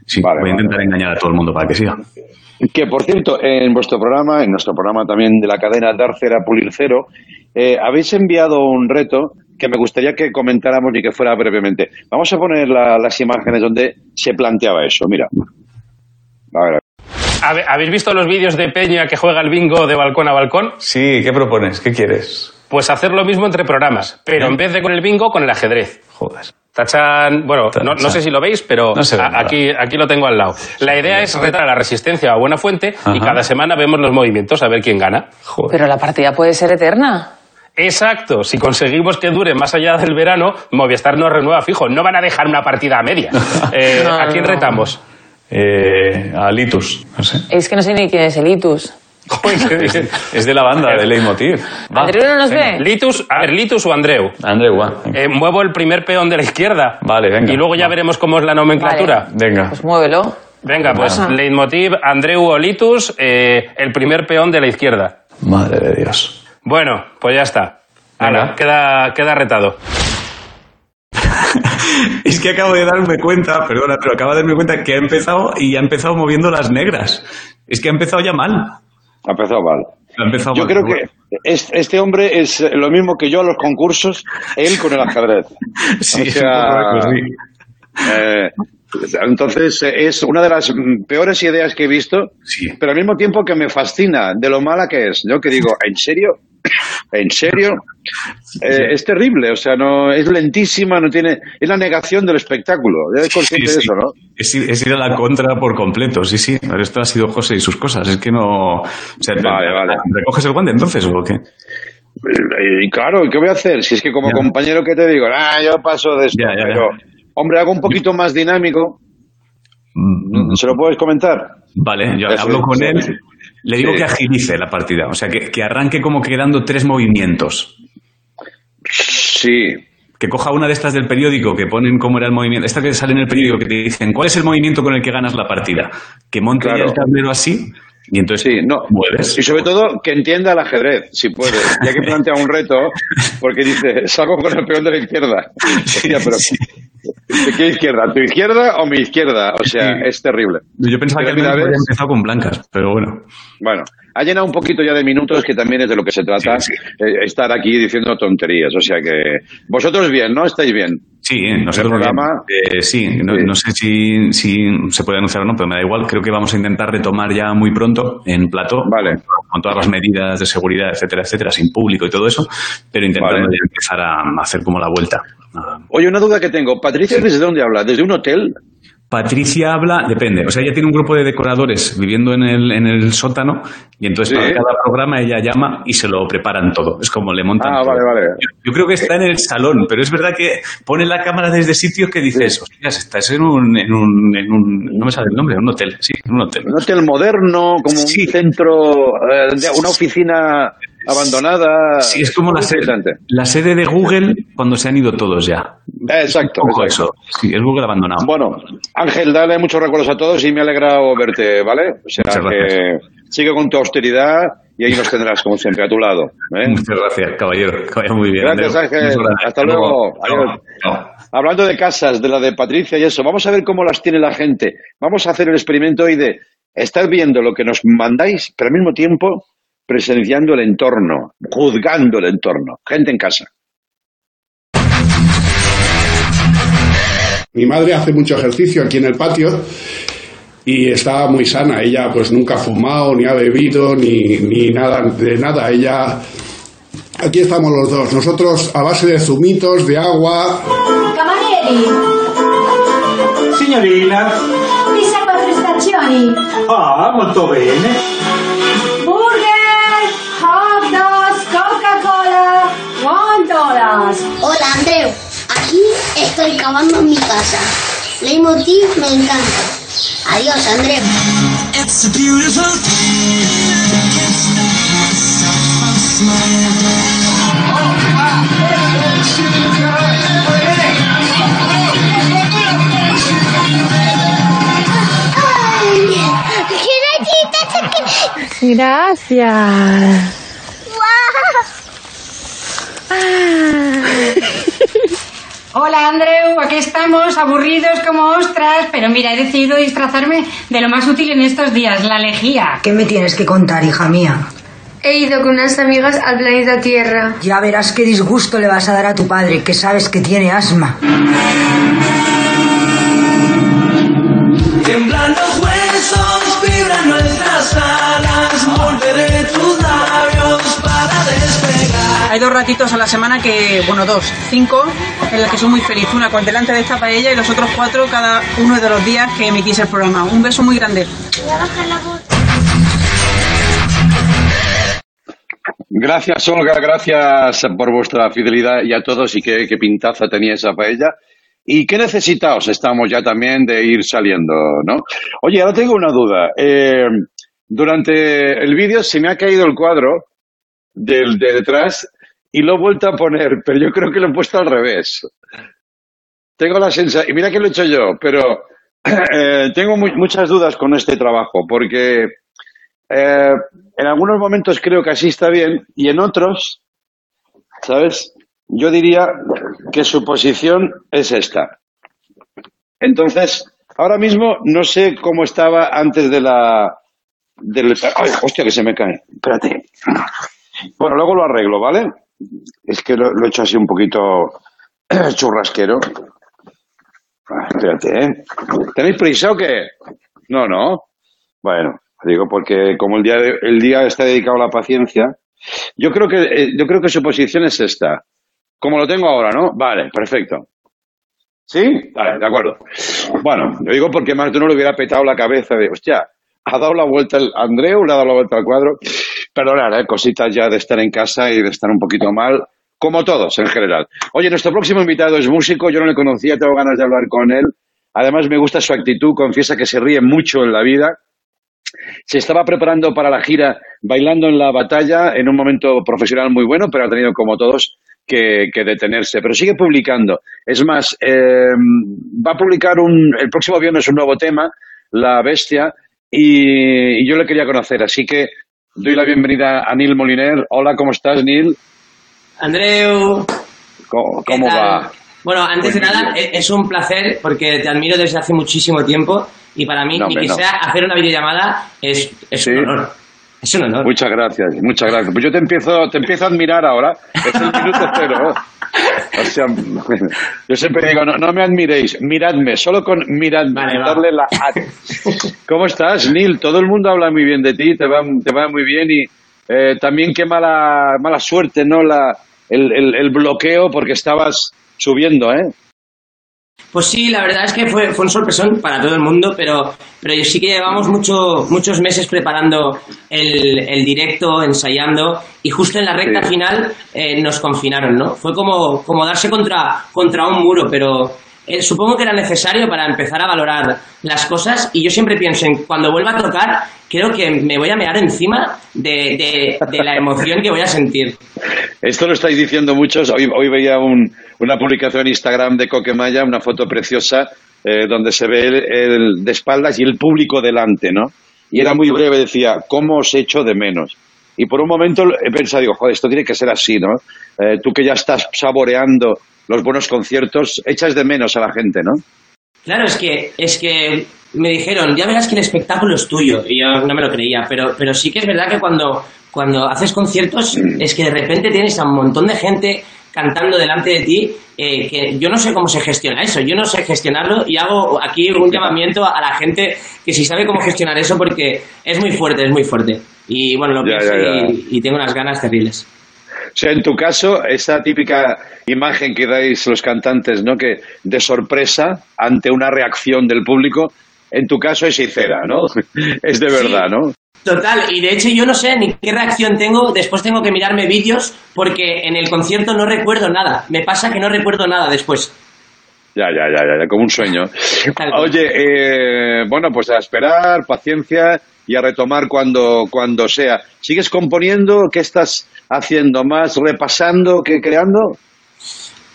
Sí, Vale, voy a intentar vale. engañar a todo el mundo para que siga. Que por cierto, en vuestro programa, en nuestro programa también de la cadena Dar Cera Pulir Cero, eh, habéis enviado un reto que me gustaría que comentáramos y que fuera brevemente. Vamos a poner la- las imágenes donde se planteaba eso. Mira. A ver, ¿Habéis visto los vídeos de Peña que juega el bingo de balcón a balcón? Sí, ¿qué propones? ¿Qué quieres? Pues hacer lo mismo entre programas, pero en vez de con el bingo, con el ajedrez. Joder. Tachan, bueno, no, sé si lo veis, pero No se ve a- nada. aquí, aquí lo tengo al lado. La idea es retar a la resistencia a buena fuente y cada semana vemos los movimientos a ver quién gana. Joder. Pero la partida puede ser eterna. Exacto, si conseguimos que dure más allá del verano, Movistar nos renueva fijo. No van a dejar una partida a media. Eh, No, ¿A quién retamos? Eh, a Litus, no sé. Es que no sé ni quién es el Itus. Es, es de la banda, de Leitmotiv. Va. ¿Andreu no nos ve? Litus, a ver, Litus o Andreu. Andreu, va. Eh, muevo el primer peón de la izquierda. Vale, venga. Y luego ya Va. veremos cómo es la nomenclatura. Vale. Venga. Pues muévelo. Venga, pues Ajá. leitmotiv Andreu o Litus, eh, el primer peón de la izquierda. Madre de Dios. Bueno, pues ya está. Ahora, queda, queda retado. Es que acabo de darme cuenta, perdona, pero acabo de darme cuenta que ha empezado y ha empezado moviendo las negras. Es que ha empezado ya mal. Ha empezado mal. Ha empezado Yo mal, creo que es- este hombre es lo mismo que yo a los concursos, él con el ajedrez. Sí, o es sea, un. Eh, entonces, eh, es una de las peores ideas que he visto, Sí. pero al mismo tiempo que me fascina de lo mala que es. Yo que digo, ¿en serio? ¿En serio? Eh, es terrible, o sea, no es lentísima, no tiene, es la negación del espectáculo. Eres consciente Sí, de sí. eso, ¿no? Es, ir- es ir a la contra por completo, sí, sí. Pero esto ha sido José y sus cosas. Es que no. O sea, Vale, vale. ¿Recoges el guante entonces o qué? Y, y claro, ¿qué voy a hacer? Si es que como Ya. compañero que te digo, ah, yo paso de esto, Ya, ya, ya. pero, hombre, hago un poquito más dinámico, Mm, ¿se lo puedes comentar? Vale, yo hablo con él. Le digo Sí. que agilice la partida. O sea, que, que arranque como que dando tres movimientos. Sí, que coja una de estas del periódico que ponen cómo era el movimiento, esta que sale en el periódico que te dicen cuál es el movimiento con el que ganas la partida, que monte ya Claro. el tablero así y entonces Sí, no. mueves. Y sobre todo que entienda el ajedrez, si puede. Ya que plantea un reto, porque dice, salgo con el peón de la izquierda. Hostia, pero ¿de qué izquierda? ¿Tu izquierda o mi izquierda? O sea, es terrible. Yo pensaba que Pero mira, había ves- empezado con blancas, pero bueno. Bueno, ha llenado un poquito ya de minutos, que también es de lo que se trata, eh, estar aquí diciendo tonterías. O sea que vosotros bien, ¿no? ¿Estáis bien? Sí, nosotros programa-. Eh, sí, no, no sé si, si se puede anunciar o no, pero me da igual. Creo que vamos a intentar retomar ya muy pronto en plató, Vale. con todas las medidas de seguridad, etcétera, etcétera, sin público y todo eso, pero intentando Vale. empezar a hacer como la vuelta. Oye, una duda que tengo. ¿Patricia desde dónde habla? ¿Desde un hotel? Patricia habla, depende, o sea, ella tiene un grupo de decoradores viviendo en el, en el sótano y entonces Sí. para cada programa ella llama y se lo preparan todo. Es como le montan Ah, todo. vale, vale. Yo, yo creo que está en el salón, pero es verdad que pone la cámara desde sitios que dices, hostias, estás en un, en un, en un, no me sale el nombre, un hotel, sí, en un hotel. Un hotel moderno, como Sí. un centro, eh, de- una oficina abandonada. Sí, es como la sede, la sede de Google cuando se han ido todos ya. Exacto. Un poco exacto. eso. Sí, es Google abandonado. Bueno, Ángel, dale muchos recuerdos a todos y me ha alegrado verte, ¿vale? O sea Muchas que sigue con tu austeridad y ahí nos tendrás, como siempre, a tu lado. ¿eh? Muchas gracias, caballero. Que vaya muy bien. Gracias. Ángel. Hasta luego. Hablando de casas, de la de Patricia y eso, vamos a ver cómo las tiene la gente. Vamos a hacer el experimento hoy de estar viendo lo que nos mandáis, pero al mismo tiempo presenciando el entorno, juzgando el entorno. Gente en casa. Mi madre hace mucho ejercicio aquí en el patio y está muy sana. Ella pues nunca ha fumado, ni ha bebido, ni, ni nada de nada. Ella... Aquí estamos los dos. Nosotros a base de zumitos, de agua... Camarieri, Signorina, stazioni, ah, molto bene. Hola Andreu, aquí estoy cavando en mi casa. Leitmotiv me encanta. Adiós Andreu. ¡Qué galleta chiquita! Gracias. Hola Andreu, aquí estamos, aburridos como ostras, pero mira, he decidido disfrazarme de lo más útil en estos días, la lejía. ¿Qué me tienes que contar, hija mía? He ido con unas amigas al planeta Tierra. Ya verás qué disgusto le vas a dar a tu padre, que sabes que tiene asma. Huesos, Hay dos ratitos a la semana que, bueno, dos, cinco, en los que soy muy feliz. Una con delante de esta paella y los otros cuatro cada uno de los días que emitís el programa. Un beso muy grande. Gracias, Olga, gracias por vuestra fidelidad y a todos y qué, qué pintaza tenía esa paella. ¿Y qué necesitaos? Estamos ya también de ir saliendo, ¿no? Oye, ahora tengo una duda. Eh, durante el vídeo se me ha caído el cuadro del de detrás y lo he vuelto a poner, pero yo creo que lo he puesto al revés. Tengo la sensación, y mira que lo he hecho yo, pero eh, tengo mu- muchas dudas con este trabajo, porque eh, en algunos momentos creo que así está bien y en otros, ¿sabes? Yo diría que su posición es esta. Entonces, ahora mismo no sé cómo estaba antes de la... Del, ¡Ay, hostia, que se me cae! Espérate. Bueno, luego lo arreglo, ¿vale? Es que lo, he hecho así un poquito churrasquero. Ah, Espérate, ¿eh? ¿Tenéis prisa o qué? No, no. Bueno, digo porque como el día, de- el día está dedicado a la paciencia, yo creo que eh, yo creo que su posición es esta. Como lo tengo ahora, ¿no? Vale, perfecto. ¿Sí? Vale, de acuerdo. Bueno, lo digo porque más de uno le hubiera petado la cabeza de, hostia, ha dado la vuelta el Andreu, le ha dado la vuelta al cuadro. Perdonad, ¿eh? cositas ya de estar en casa y de estar un poquito mal, como todos en general. Oye, nuestro próximo invitado es músico, yo no le conocía, tengo ganas de hablar con él. Además, me gusta su actitud, confiesa que se ríe mucho en la vida. Se estaba preparando para la gira bailando en la batalla en un momento profesional muy bueno, pero ha tenido, como todos, que, detenerse, pero sigue publicando. Es más, eh, va a publicar un, el próximo viernes un nuevo tema, La Bestia, y yo le quería conocer, así que doy la bienvenida a Neil Moliner. Hola, ¿cómo estás, Neil? Andreu, ¿Cómo, va? Bueno, antes de nada, e- es un placer porque te admiro desde hace muchísimo tiempo y para mí, No, ni hombre, que no. sea hacer una videollamada es, es un honor. Es un honor. Muchas gracias, muchas gracias. Pues yo te empiezo, te empiezo a admirar ahora. Es el minuto cero. O sea, yo siempre digo, no, no me admiréis, miradme, solo con miradme, darle la ad. ¿Cómo estás, Neil? Todo el mundo habla muy bien de ti, te va, te va muy bien y eh, también qué mala, mala suerte, ¿no? La, el, el, el bloqueo porque estabas subiendo, ¿eh? Pues sí, la verdad es que fue, fue un sorpresón para todo el mundo, pero, pero sí que llevamos mucho, muchos meses preparando el, el directo, ensayando, y justo en la recta final eh, nos confinaron, ¿no? Fue como, como darse contra, contra un muro, pero eh, supongo que era necesario para empezar a valorar las cosas, y yo siempre pienso en cuando vuelva a tocar, creo que me voy a mear encima de, de, de la emoción que voy a sentir. Esto lo estáis diciendo muchos. Hoy, hoy veía un- una publicación en Instagram de Coquemaya, una foto preciosa, eh, donde se ve el, de espaldas y el público delante, ¿no? Y era muy breve, decía, ¿cómo os echo de menos? Y por un momento he pensado, digo, joder, esto tiene que ser así, ¿no? Eh, tú que ya estás saboreando los buenos conciertos, echas de menos a la gente, ¿no? Claro, es que, es que me dijeron, ya verás que el espectáculo es tuyo. Y yo no me lo creía, pero, pero sí que es verdad que cuando, cuando haces conciertos es que de repente tienes a un montón de gente cantando delante de ti, eh, que yo no sé cómo se gestiona eso, yo no sé gestionarlo y hago aquí un llamamiento a la gente que si sabe cómo gestionar eso porque es muy fuerte, es muy fuerte. Y bueno, lo Ya, pienso ya, ya. Y, y tengo unas ganas terribles. O sea, en tu caso, esa típica imagen que dais los cantantes, ¿no? Que de sorpresa ante una reacción del público, en tu caso es sincera, ¿no? Es de verdad, ¿no? Total, y de hecho yo no sé ni qué reacción tengo, después tengo que mirarme vídeos porque en el concierto no recuerdo nada, me pasa que no recuerdo nada después. Ya, ya, ya, ya, ya, como un sueño. Oye, eh, bueno, pues a esperar, paciencia y a retomar cuando, cuando sea. ¿Sigues componiendo? ¿Qué estás haciendo más? ¿Repasando? ¿Qué creando?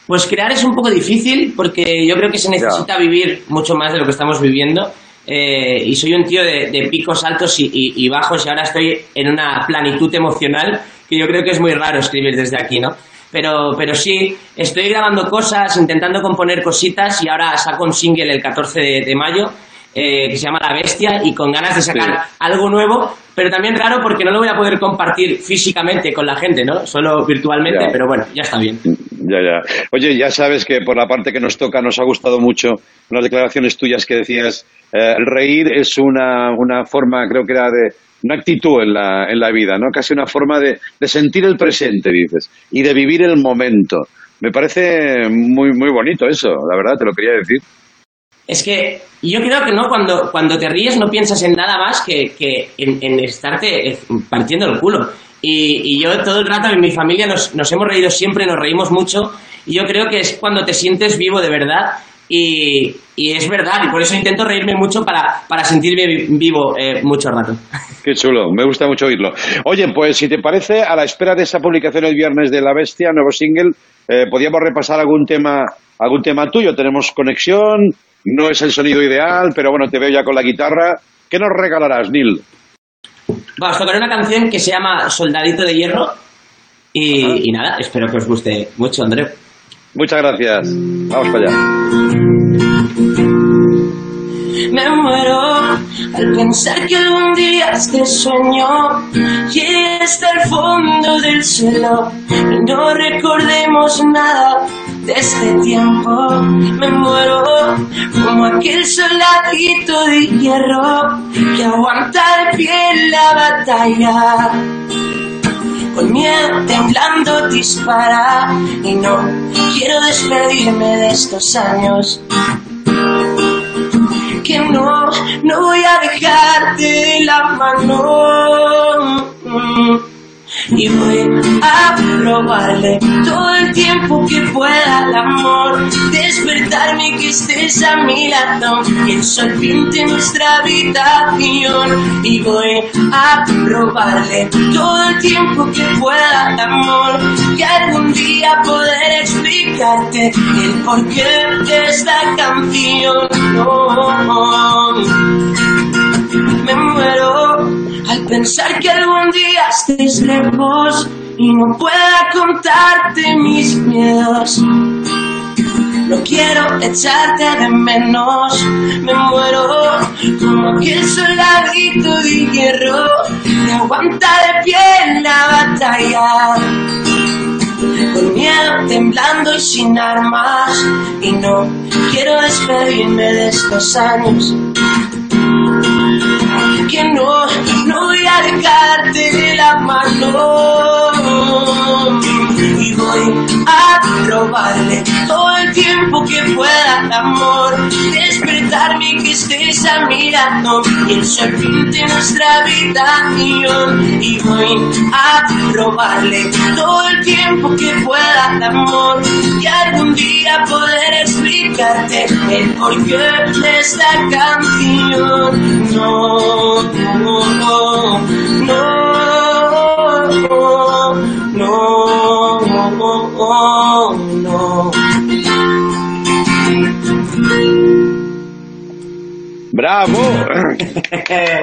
Pues crear es un poco difícil porque yo creo que se necesita vivir mucho más de lo que estamos viviendo. Eh, y soy un tío de, de picos altos y, y- y bajos y ahora estoy en una planitud emocional que yo creo que es muy raro escribir desde aquí, ¿no? Pero, pero sí, estoy grabando cosas, intentando componer cositas y ahora saco un single el 14 de, de mayo eh, que se llama La Bestia y con ganas de sacar Sí. algo nuevo, pero también raro porque no lo voy a poder compartir físicamente con la gente, ¿no? Solo virtualmente, Ya. pero bueno, ya está bien. Ya, ya. Oye, ya sabes que por la parte que nos toca nos ha gustado mucho unas declaraciones tuyas que decías, eh, reír es una, una forma, creo que era de una actitud en la, en la vida, ¿no? Casi una forma de, de sentir el presente, dices, y de vivir el momento. Me parece muy, muy bonito eso, la verdad, te lo quería decir. Es que yo creo que no, cuando, cuando te ríes no piensas en nada más que, que en, en estarte eh, partiendo el culo. Y, y yo todo el rato en mi familia nos, nos hemos reído siempre, nos reímos mucho. Y yo creo que es cuando te sientes vivo de verdad. Y, y es verdad, y por eso intento reírme mucho para, para sentirme vi- vivo eh, mucho rato. Qué chulo, me gusta mucho oírlo. Oye, pues si te parece, a la espera de esa publicación el viernes de La Bestia, nuevo single, eh, podríamos repasar algún tema, algún tema tuyo. Tenemos conexión, no es el sonido ideal, pero bueno, te veo ya con la guitarra. ¿Qué nos regalarás, Neil? Va, os tocaré una canción que se llama Soldadito de Hierro. Y, y nada, espero que os guste mucho, Andreu. Muchas gracias. Vamos para allá. Me muero al pensar que algún día este sueño llegue hasta el fondo del cielo y no recordemos nada de este tiempo. Me muero como aquel soldadito de hierro que aguanta de pie la batalla. Con miedo temblando dispara y no quiero despedirme de estos años que no, no voy a dejarte de la mano. Y voy a robarle todo el tiempo que pueda al amor. Despertarme que estés a mi lado, que el sol pinte nuestra habitación y voy a robarle todo el tiempo que pueda al amor. Y algún día poder explicarte el porqué de esta canción. No, me muero al pensar que algún día estés lejos y no pueda contarte mis miedos. No quiero echarte de menos, me muero como aquel soldadito de hierro que aguanta de pie en la batalla. Con miedo, temblando y sin armas, y no quiero despedirme de estos años que no, no voy a dejarte de la mano voy a robarle todo el tiempo que pueda al amor. Despertarme y que estés a mi lado y el sol pinte nuestra habitación y voy a robarle todo el tiempo que pueda al amor. Y algún día poder explicarte el porqué de esta canción. No, no, no, no, no, no, ¡Bravo!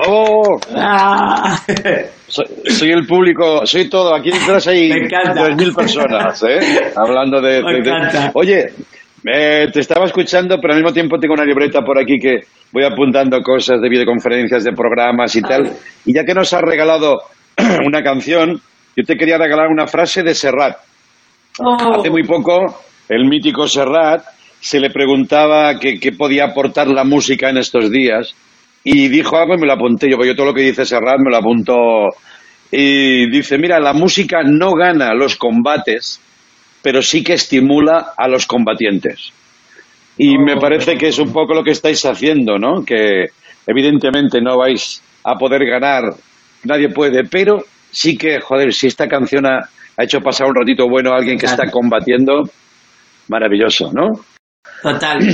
¡Oh! Soy, soy el público, soy todo. Aquí detrás hay Me encanta. 3.000 personas, ¿eh? Hablando de... Me de- de- encanta. Oye, eh, te estaba escuchando, pero al mismo tiempo tengo una libreta por aquí que voy apuntando cosas de videoconferencias, de programas y tal. Y ya que nos has regalado una canción, yo te quería regalar una frase de Serrat. Hace muy poco, el mítico Serrat se le preguntaba qué podía aportar la música en estos días y dijo algo y me lo apunté yo, porque yo todo lo que dice Serrat me lo apunto. Y dice, mira, la música no gana los combates, pero sí que estimula a los combatientes. Y me parece que es un poco lo que estáis haciendo, ¿no? Que evidentemente no vais a poder ganar, nadie puede, pero sí que, joder, si esta canción ha, ha hecho pasar un ratito bueno a alguien que está combatiendo, maravilloso, ¿no? Total.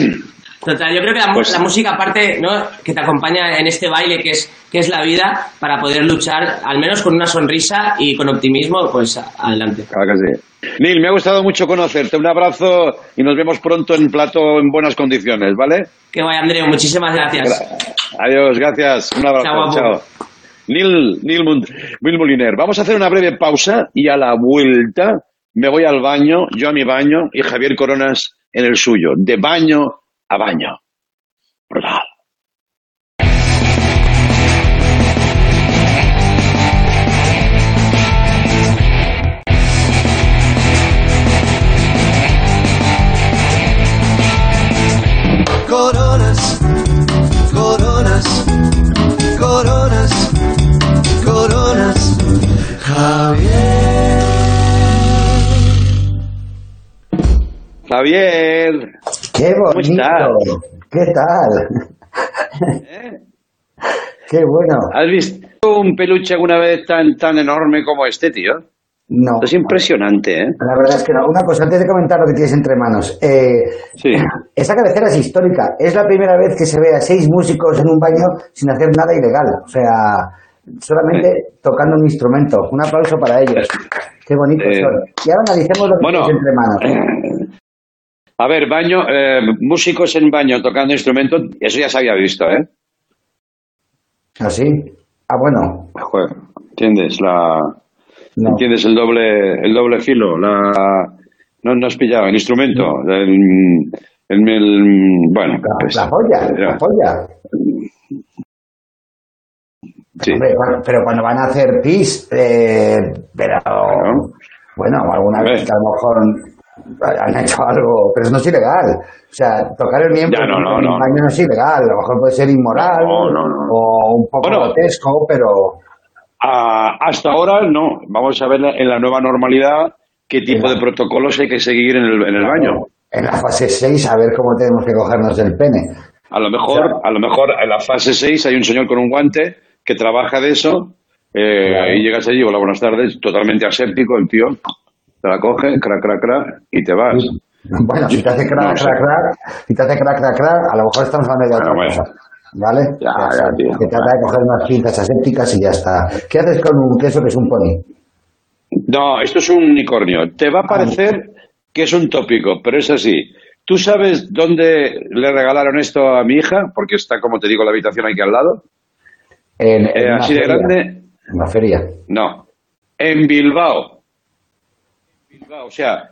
Total, yo creo que la, Pues- la música aparte, ¿no? que te acompaña en este baile que es, que es la vida, para poder luchar, al menos con una sonrisa y con optimismo, pues adelante. Claro que sí. Neil, me ha gustado mucho conocerte. Un abrazo y nos vemos pronto en plato en buenas condiciones, ¿vale? Que vaya, Andreu, muchísimas gracias. Adiós, gracias. Un abrazo. Chao. Neil, Neil, Moliner. Vamos a hacer una breve pausa y a la vuelta me voy al baño, yo a mi baño y Javier Coronas en el suyo. De baño a baño. Brutal. Javier. ¡Qué ¿Cómo bonito! ¿Qué tal? ¡Qué bueno! ¿Has visto un peluche alguna vez tan, tan enorme como este, tío? No. Es impresionante, ¿eh? La verdad es que no. Una cosa, antes de comentar lo que tienes entre manos. Eh, Sí. Esta cabecera es histórica. Es la primera vez que se ve a seis músicos en un baño sin hacer nada ilegal. O sea, solamente tocando un instrumento. Un aplauso para ellos. Qué bonitos Eh, son. Y ahora analicemos lo que bueno, tienes entre manos. A ver, baño, eh, músicos en baño tocando instrumentos, eso ya se había visto, ¿eh? ¿Así? Ah, bueno. Joder, ¿entiendes? La, No. ¿Entiendes el doble, el doble filo? La, no, no has pillado, el instrumento. El, el- el- bueno, pues, La polla, la ya. polla. Sí. Hombre, bueno, pero cuando van a hacer pis, eh, pero bueno, alguna vez que a lo mejor han hecho algo, pero eso no es ilegal. O sea, tocar el miembro Ya, no, no, en no. un baño no es ilegal. A lo mejor puede ser inmoral o un poco Bueno. grotesco, pero Ah, hasta ahora no. Vamos a ver en la nueva normalidad qué tipo de protocolos hay que seguir en el, en el baño. en la fase 6 a ver cómo tenemos que cogernos el pene. A lo mejor, a lo mejor en la fase 6 hay un señor con un guante que trabaja de eso Eh, Y llegas allí, hola, buenas tardes, totalmente aséptico, el tío te la coge, crac, crac, crac, y te vas. Bueno, si te hace crack, No crack, crack, si te hace crack, crack, crack, a lo mejor estamos hablando de otra Bueno, bueno. cosa. ¿Vale? Ya, O ya, sea, tío. Se trata de coger unas pinzas asépticas y ya está. ¿Qué haces con un queso que es un pony? No, esto es un unicornio. Te va a parecer que es un tópico, pero es así. ¿Tú sabes dónde le regalaron esto a mi hija? Porque está, como te digo, la habitación aquí al lado. En, Eh, en una así de feria. grande. En la feria. No. En Bilbao. O sea,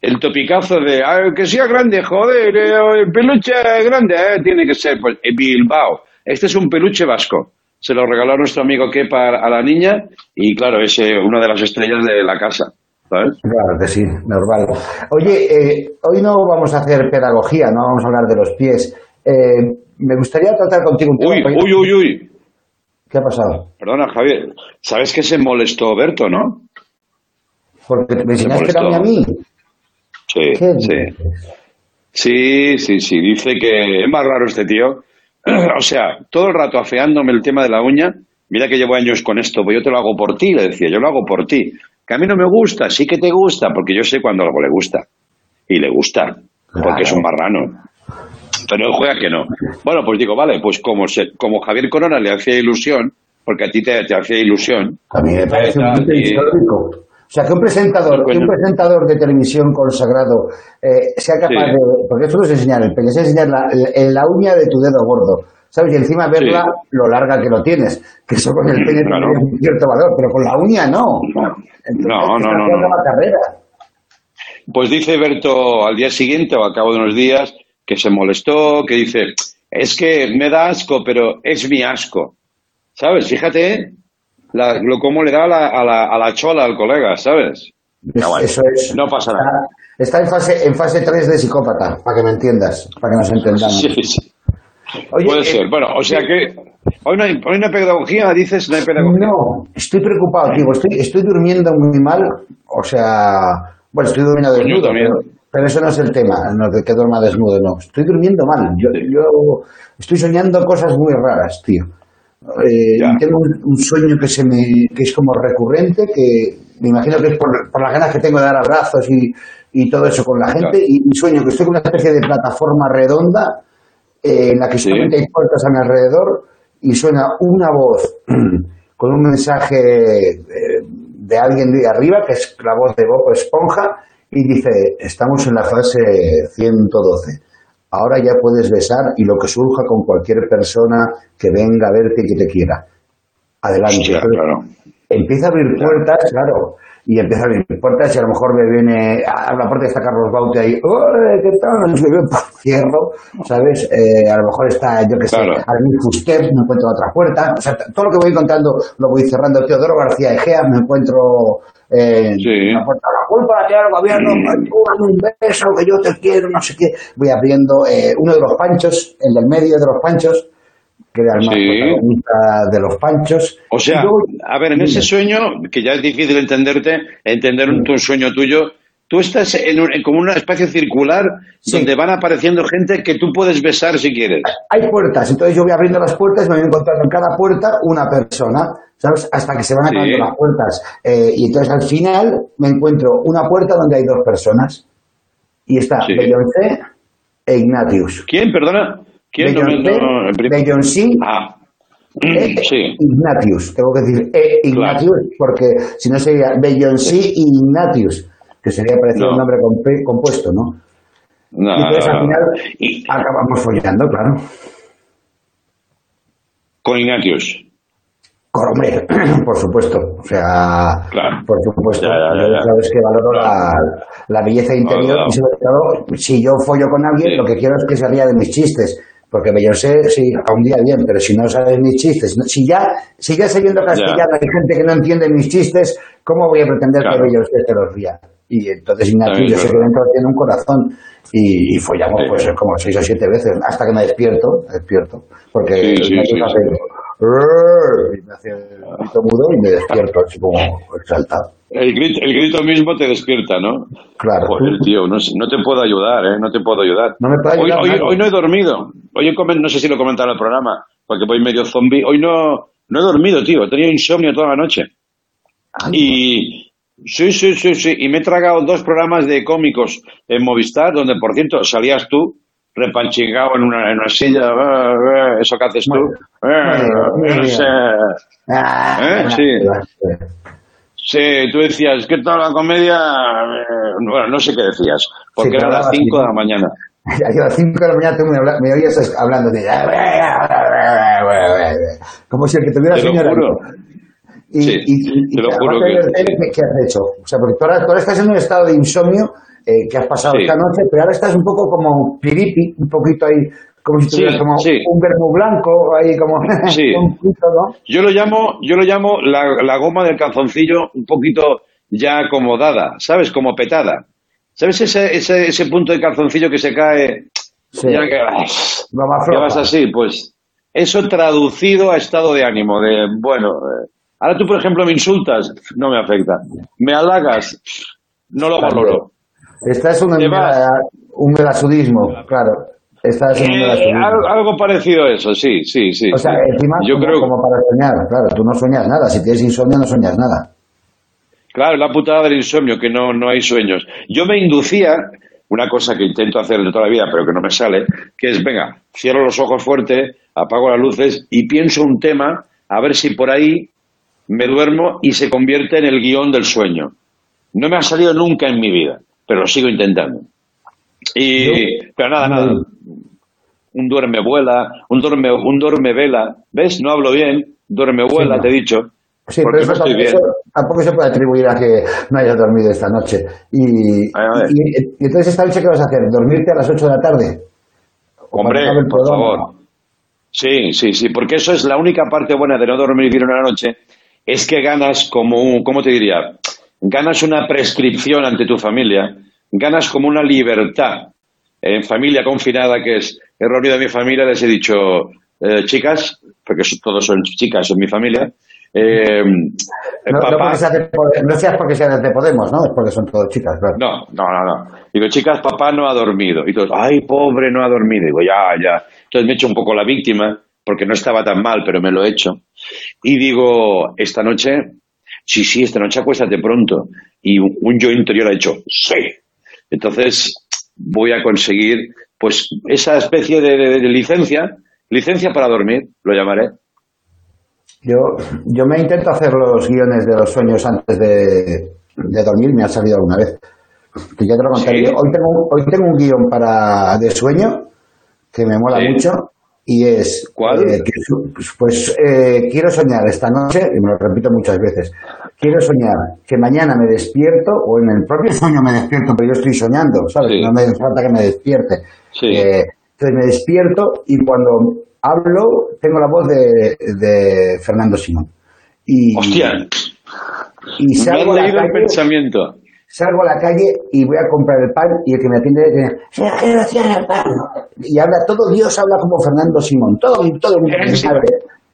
el topicazo de "Ah, que sea grande, joder, eh, el peluche grande, eh, tiene que ser. Pues Bilbao. Este es un peluche vasco. Se lo regaló a nuestro amigo Kepa a la niña y, claro, es eh, una de las estrellas de la casa. ¿Sabes? Claro que sí, normal. Oye, eh, hoy no vamos a hacer pedagogía, no vamos a hablar de los pies. Eh, me gustaría tratar contigo un tema. Uy, uy, uy, uy. ¿Qué ha pasado? Perdona, Javier. ¿Sabes que se molestó Berto, no? Porque me Se enseñaste mí a mí. Sí, ¿Qué sí. Sí, sí, sí. Dice que es más raro este tío. o sea, todo el rato afeándome el tema de la uña. Mira que llevo años con esto, pues yo te lo hago por ti, le decía, yo lo hago por ti. Que a mí no me gusta, sí que te gusta, porque yo sé cuando algo le gusta. Y le gusta, porque es un marrano. Pero él juega que no. Bueno, pues digo, vale, pues como, se, como Javier Corona le hacía ilusión, porque a ti te, te hacía ilusión. A mí me parece un y- histórico. O sea, que un presentador, que un presentador de televisión consagrado eh, sea capaz Sí. de... Porque esto no es enseñar el pene, es enseñar la, la- uña de tu dedo gordo. ¿Sabes? Y encima verla lo larga que lo tienes. Que eso con el pene Claro. tiene un cierto valor, pero con la uña no. Entonces, No, no, no, no. la carrera. Pues dice Berto al día siguiente o al cabo de unos días que se molestó, que dice, es que me da asco, pero es mi asco. ¿Sabes? Fíjate la- lo cómo le da a la, a, la, a la chola al colega, ¿sabes? No, vale. Eso es. No pasa nada. Está en fase, en fase 3 de psicópata, para que me entiendas, para que nos entendamos. Sí, sí. Oye, Puede eh, ser. Bueno, o sea que hoy no hay, hoy no hay pedagogía, dices, no hay pedagogía. No, estoy preocupado, tío. Estoy, estoy durmiendo muy mal. O sea, bueno, estoy durmiendo desnudo, pero, pero eso no es el tema, no de que duerma desnudo, no. Estoy durmiendo mal. Yo, yo estoy soñando cosas muy raras, tío. Eh, y tengo un, un sueño que se me que es como recurrente, que me imagino que es por, por las ganas que tengo de dar abrazos y, y todo eso con la gente. Y, y sueño que estoy con una especie de plataforma redonda eh, en la que solamente hay puertas a mi alrededor y suena una voz con un mensaje eh, de alguien de arriba, que es la voz de Bob Esponja, y dice, estamos en la fase 112. Ahora ya puedes besar y lo que surja con cualquier persona que venga a verte y que te quiera. Adelante. Hostia, Entonces, claro. Empieza a abrir puertas, claro, y empieza a abrir puertas y a lo mejor me viene, a la puerta está Carlos Baute ahí, ¡Oye, ¿qué tal? Cierro, ¿sabes? Eh, a lo mejor está, yo qué sé, Claro. Armin Fuster, me encuentro otra puerta, o sea, todo lo que voy encontrando lo voy cerrando. Teodoro García Egea, me encuentro eh, en la puerta, la culpa la tiene el gobierno, tú dame un beso, que yo te quiero, no sé qué. Voy abriendo eh, uno de los panchos, el del medio de los panchos, que era el más Sí. protagonista de los panchos. O sea, luego- a ver, en ese sueño, que ya es difícil entenderte, entender un, un sueño tuyo, tú estás en, un- en como una espacio circular donde van apareciendo gente que tú puedes besar si quieres. hay puertas, entonces yo voy abriendo las puertas y me voy encontrando en cada puerta una persona, ¿sabes? Hasta que se van Sí. acabando las puertas. Eh, y entonces al final me encuentro una puerta donde hay dos personas. Y está Sí. Beyoncé e Ignatius. ¿Quién, perdona? ¿Quién? No Beyoncé Ah, e sí. Ignatius. Tengo que decir e Ignatius porque si no sería Beyoncé y Ignatius, que sería parecido No. un nombre comp- compuesto, ¿no? No, y entonces al final acabamos follando, claro. Con Ignatius. Con hombre, por supuesto. O sea, por supuesto. Ya, ya, ya, sabes que valoro la, la belleza interior y sobre todo, si yo follo con alguien, lo que quiero es que se ría de mis chistes. Porque Beyoncé, sí, a un día bien, pero si no sabes mis chistes, si ya, si ya sabiendo castellano hay gente que no entiende mis chistes, ¿cómo voy a pretender Claro. que Beyoncé te los ría? Y entonces Ignacio, yo sé que dentro tiene un corazón y, y follamos Sí. pues como seis o siete veces, hasta que me despierto, despierto, porque Sí, sí, hace, y me hace el grito mudo y me despierto así como exaltado. El grito, el grito mismo te despierta, ¿no? Claro. Joder, tío, no, te puedo ayudar, ¿eh? No te puedo ayudar. No me puede hoy, ayudar hoy, no he dormido. Hoy he comen- no sé si lo en el programa, porque voy medio zombie. Hoy no, No he dormido, tío. He tenido insomnio toda la noche. Y sí, sí, sí, sí. Y me he tragado dos programas de cómicos en Movistar, donde, por cierto, salías tú repanchingado en una, en una silla. ah, ah, Eso que haces tú. Ah, muy bien. no sé. ¿Eh? Sí. Sí, tú decías, ¿qué tal la comedia? Eh, Bueno, no sé qué decías, porque Sí, era a las hablaba 5 de la mañana. A las 5 de la mañana tú me, me oías hablando de... Como si el que tuviera sueño era. Y, Sí, y, y- te lo juro que- ¿qué, qué has hecho? O sea, porque tú ahora, tú ahora estás en un estado de insomnio eh, que has pasado Sí. esta noche, pero ahora estás un poco como piripi, un poquito ahí, como si Sí, tuvieras como sí. un vermú blanco, ahí como Sí. un poquito, ¿no? Yo lo llamo, yo lo llamo la, la goma del calzoncillo un poquito ya acomodada, ¿sabes? Como petada. ¿Sabes ese, ese, ese punto de calzoncillo que se cae? Sí. Ya que, vas así, pues eso traducido a estado de ánimo, de, bueno, eh, ahora tú, por ejemplo, me insultas, no me afecta. Me halagas, no lo valoro. Estás en un, un melasudismo, claro. Un Eh, algo, algo parecido a eso, sí, sí, sí. O sea, encima, Yo como, creo, como para soñar, claro, tú no sueñas nada. Si tienes insomnio, no sueñas nada. Claro, la putada del insomnio, que no, no hay sueños. Yo me inducía, una cosa que intento hacer de toda la vida, pero que no me sale, que es, venga, cierro los ojos fuerte, apago las luces y pienso un tema, a ver si por ahí me duermo y se convierte en el guion del sueño. No me ha salido nunca en mi vida, pero lo sigo intentando. Y, pero nada, nada. Un duerme vuela, un duerme, un duerme vela. ¿Ves? No hablo bien. Duerme vuela, Sí. te he dicho. Sí, pero eso, no estoy tampoco, bien. eso tampoco se puede atribuir a que no hayas dormido esta noche. Y, entonces esta noche, ¿qué vas a hacer? ¿Dormirte a las 8 de la tarde? ¿O Hombre, por favor. Sí, sí, sí, porque eso es la única parte buena de no dormir bien una noche, es que ganas como un, ¿cómo te diría? Ganas una prescripción ante tu familia, ganas como una libertad. En familia confinada, que es, he reunido a mi familia, les he dicho, eh, chicas, porque todos son chicas en mi familia, eh, No, no papá, porque seas de no seas porque seas de Podemos, ¿no? Es porque son todas chicas, claro. no, no, no, no. Digo, chicas, papá no ha dormido. Y todos, ay, pobre, no ha dormido. Digo, ya, ya. Entonces me he hecho un poco la víctima, porque no estaba tan mal, pero me lo he hecho. Y digo, esta noche, sí, sí, esta noche acuéstate pronto. Y un yo interior ha dicho, sí. Entonces voy a conseguir, pues, esa especie de, de- de licencia, licencia para dormir, lo llamaré. Yo, yo me intento hacer los guiones de los sueños antes de, de dormir, me ha salido alguna vez. Que ya te lo contaré. ¿Sí? Yo Hoy, tengo, un- hoy tengo un guion para, de sueño que me mola Sí. mucho y es... ¿Cuál? eh, que pues eh, quiero soñar esta noche, y me lo repito muchas veces, quiero soñar que mañana me despierto, o en el propio sueño me despierto, pero yo estoy soñando, ¿sabes? Sí. No me falta que me despierte. Sí. Eh, entonces me despierto y cuando hablo tengo la voz de, de Fernando Simón. Y, Hostia, y me salgo has a, la leído el calle, pensamiento. salgo a la calle y voy a comprar el pan y el que me atiende dice, "Sergio, cierra el pan". Y habla, todo Dios habla como Fernando Simón, todo, todo el mundo.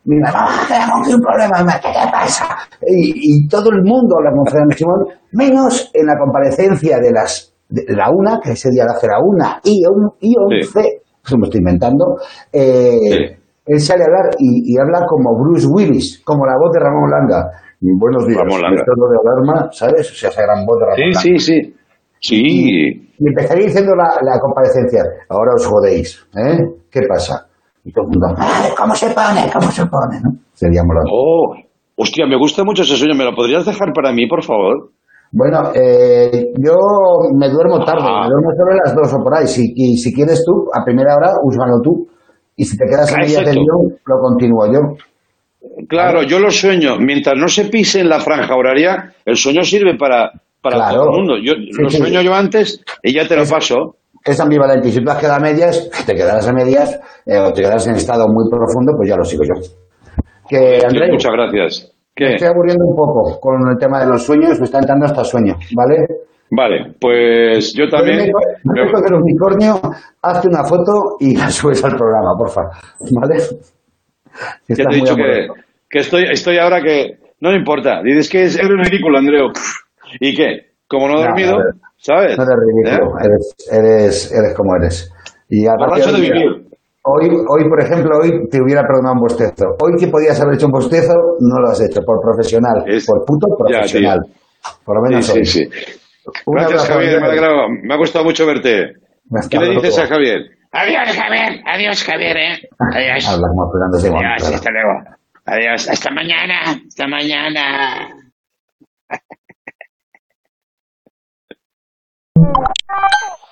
Mi mamá, tenemos aquí un problema, ¿qué te pasa? Y, y todo el mundo habla con Fernando Simón, menos en la comparecencia de las de la una, que ese día la hace la una y, un, y once, eso me estoy inventando, eh, él sale a hablar y, y habla como Bruce Willis, como la voz de Ramón Langa. Y Buenos días, Ramón Langa. estado de alarma, ¿sabes? O sea, esa gran voz de Ramón Langa. Sí, sí, sí. Sí. Y empezaría diciendo la, la comparecencia, ahora os jodéis, ¿eh? ¿Qué pasa? Y todo el mundo, "Ay, ¿cómo se pone? ¿Cómo se pone? ¿no? Sería molón. Oh, hostia, me gusta mucho ese sueño. ¿Me lo podrías dejar para mí, por favor? Bueno, eh, yo me duermo tarde, Ah. me duermo sobre las dos o por ahí. Si, y si quieres tú, a primera hora, úsalo tú. Y si te quedas en medias del lo continúo yo. Claro, yo lo sueño. Mientras no se pise en la franja horaria, el sueño sirve para, para Claro. todo el mundo. Yo Sí, lo sí. sueño yo antes y ya te lo paso. Es ambivalente. Y si tú has quedado a medias, te quedarás a medias eh, o te quedarás en estado muy profundo, pues ya lo sigo yo. Que, Tío, Andrés, muchas gracias. me estoy aburriendo un poco con el tema de los sueños, me está entrando hasta sueño, ¿vale? Vale, pues yo también. Me- el unicornio, hazte una foto y la subes al programa, porfa. ¿Vale? Ya te he dicho que, que estoy, estoy ahora que. No me importa. Dices que es, eres ridículo, Andreu. ¿Y qué? Como no he No, dormido. ¿Sabes? No eres ridículo, ¿Eh? eres, eres, eres como eres. Y aparte Borracho de hoy- vivir. Hoy, hoy, por ejemplo, hoy te hubiera perdonado un bostezo. Hoy que podías haber hecho un bostezo, no lo has hecho, por profesional, por puto Ya, profesional. por lo menos Sí, hoy. sí, sí. Un Gracias, abrazo, Javier. Me, ha me gustado mucho verte. ¿Qué le dices a Javier? Adiós, Javier. Adiós, Javier, ¿eh? Adiós. Habla como Fernando de Adiós, hasta luego. Adiós. Hasta mañana. Hasta mañana. Oh!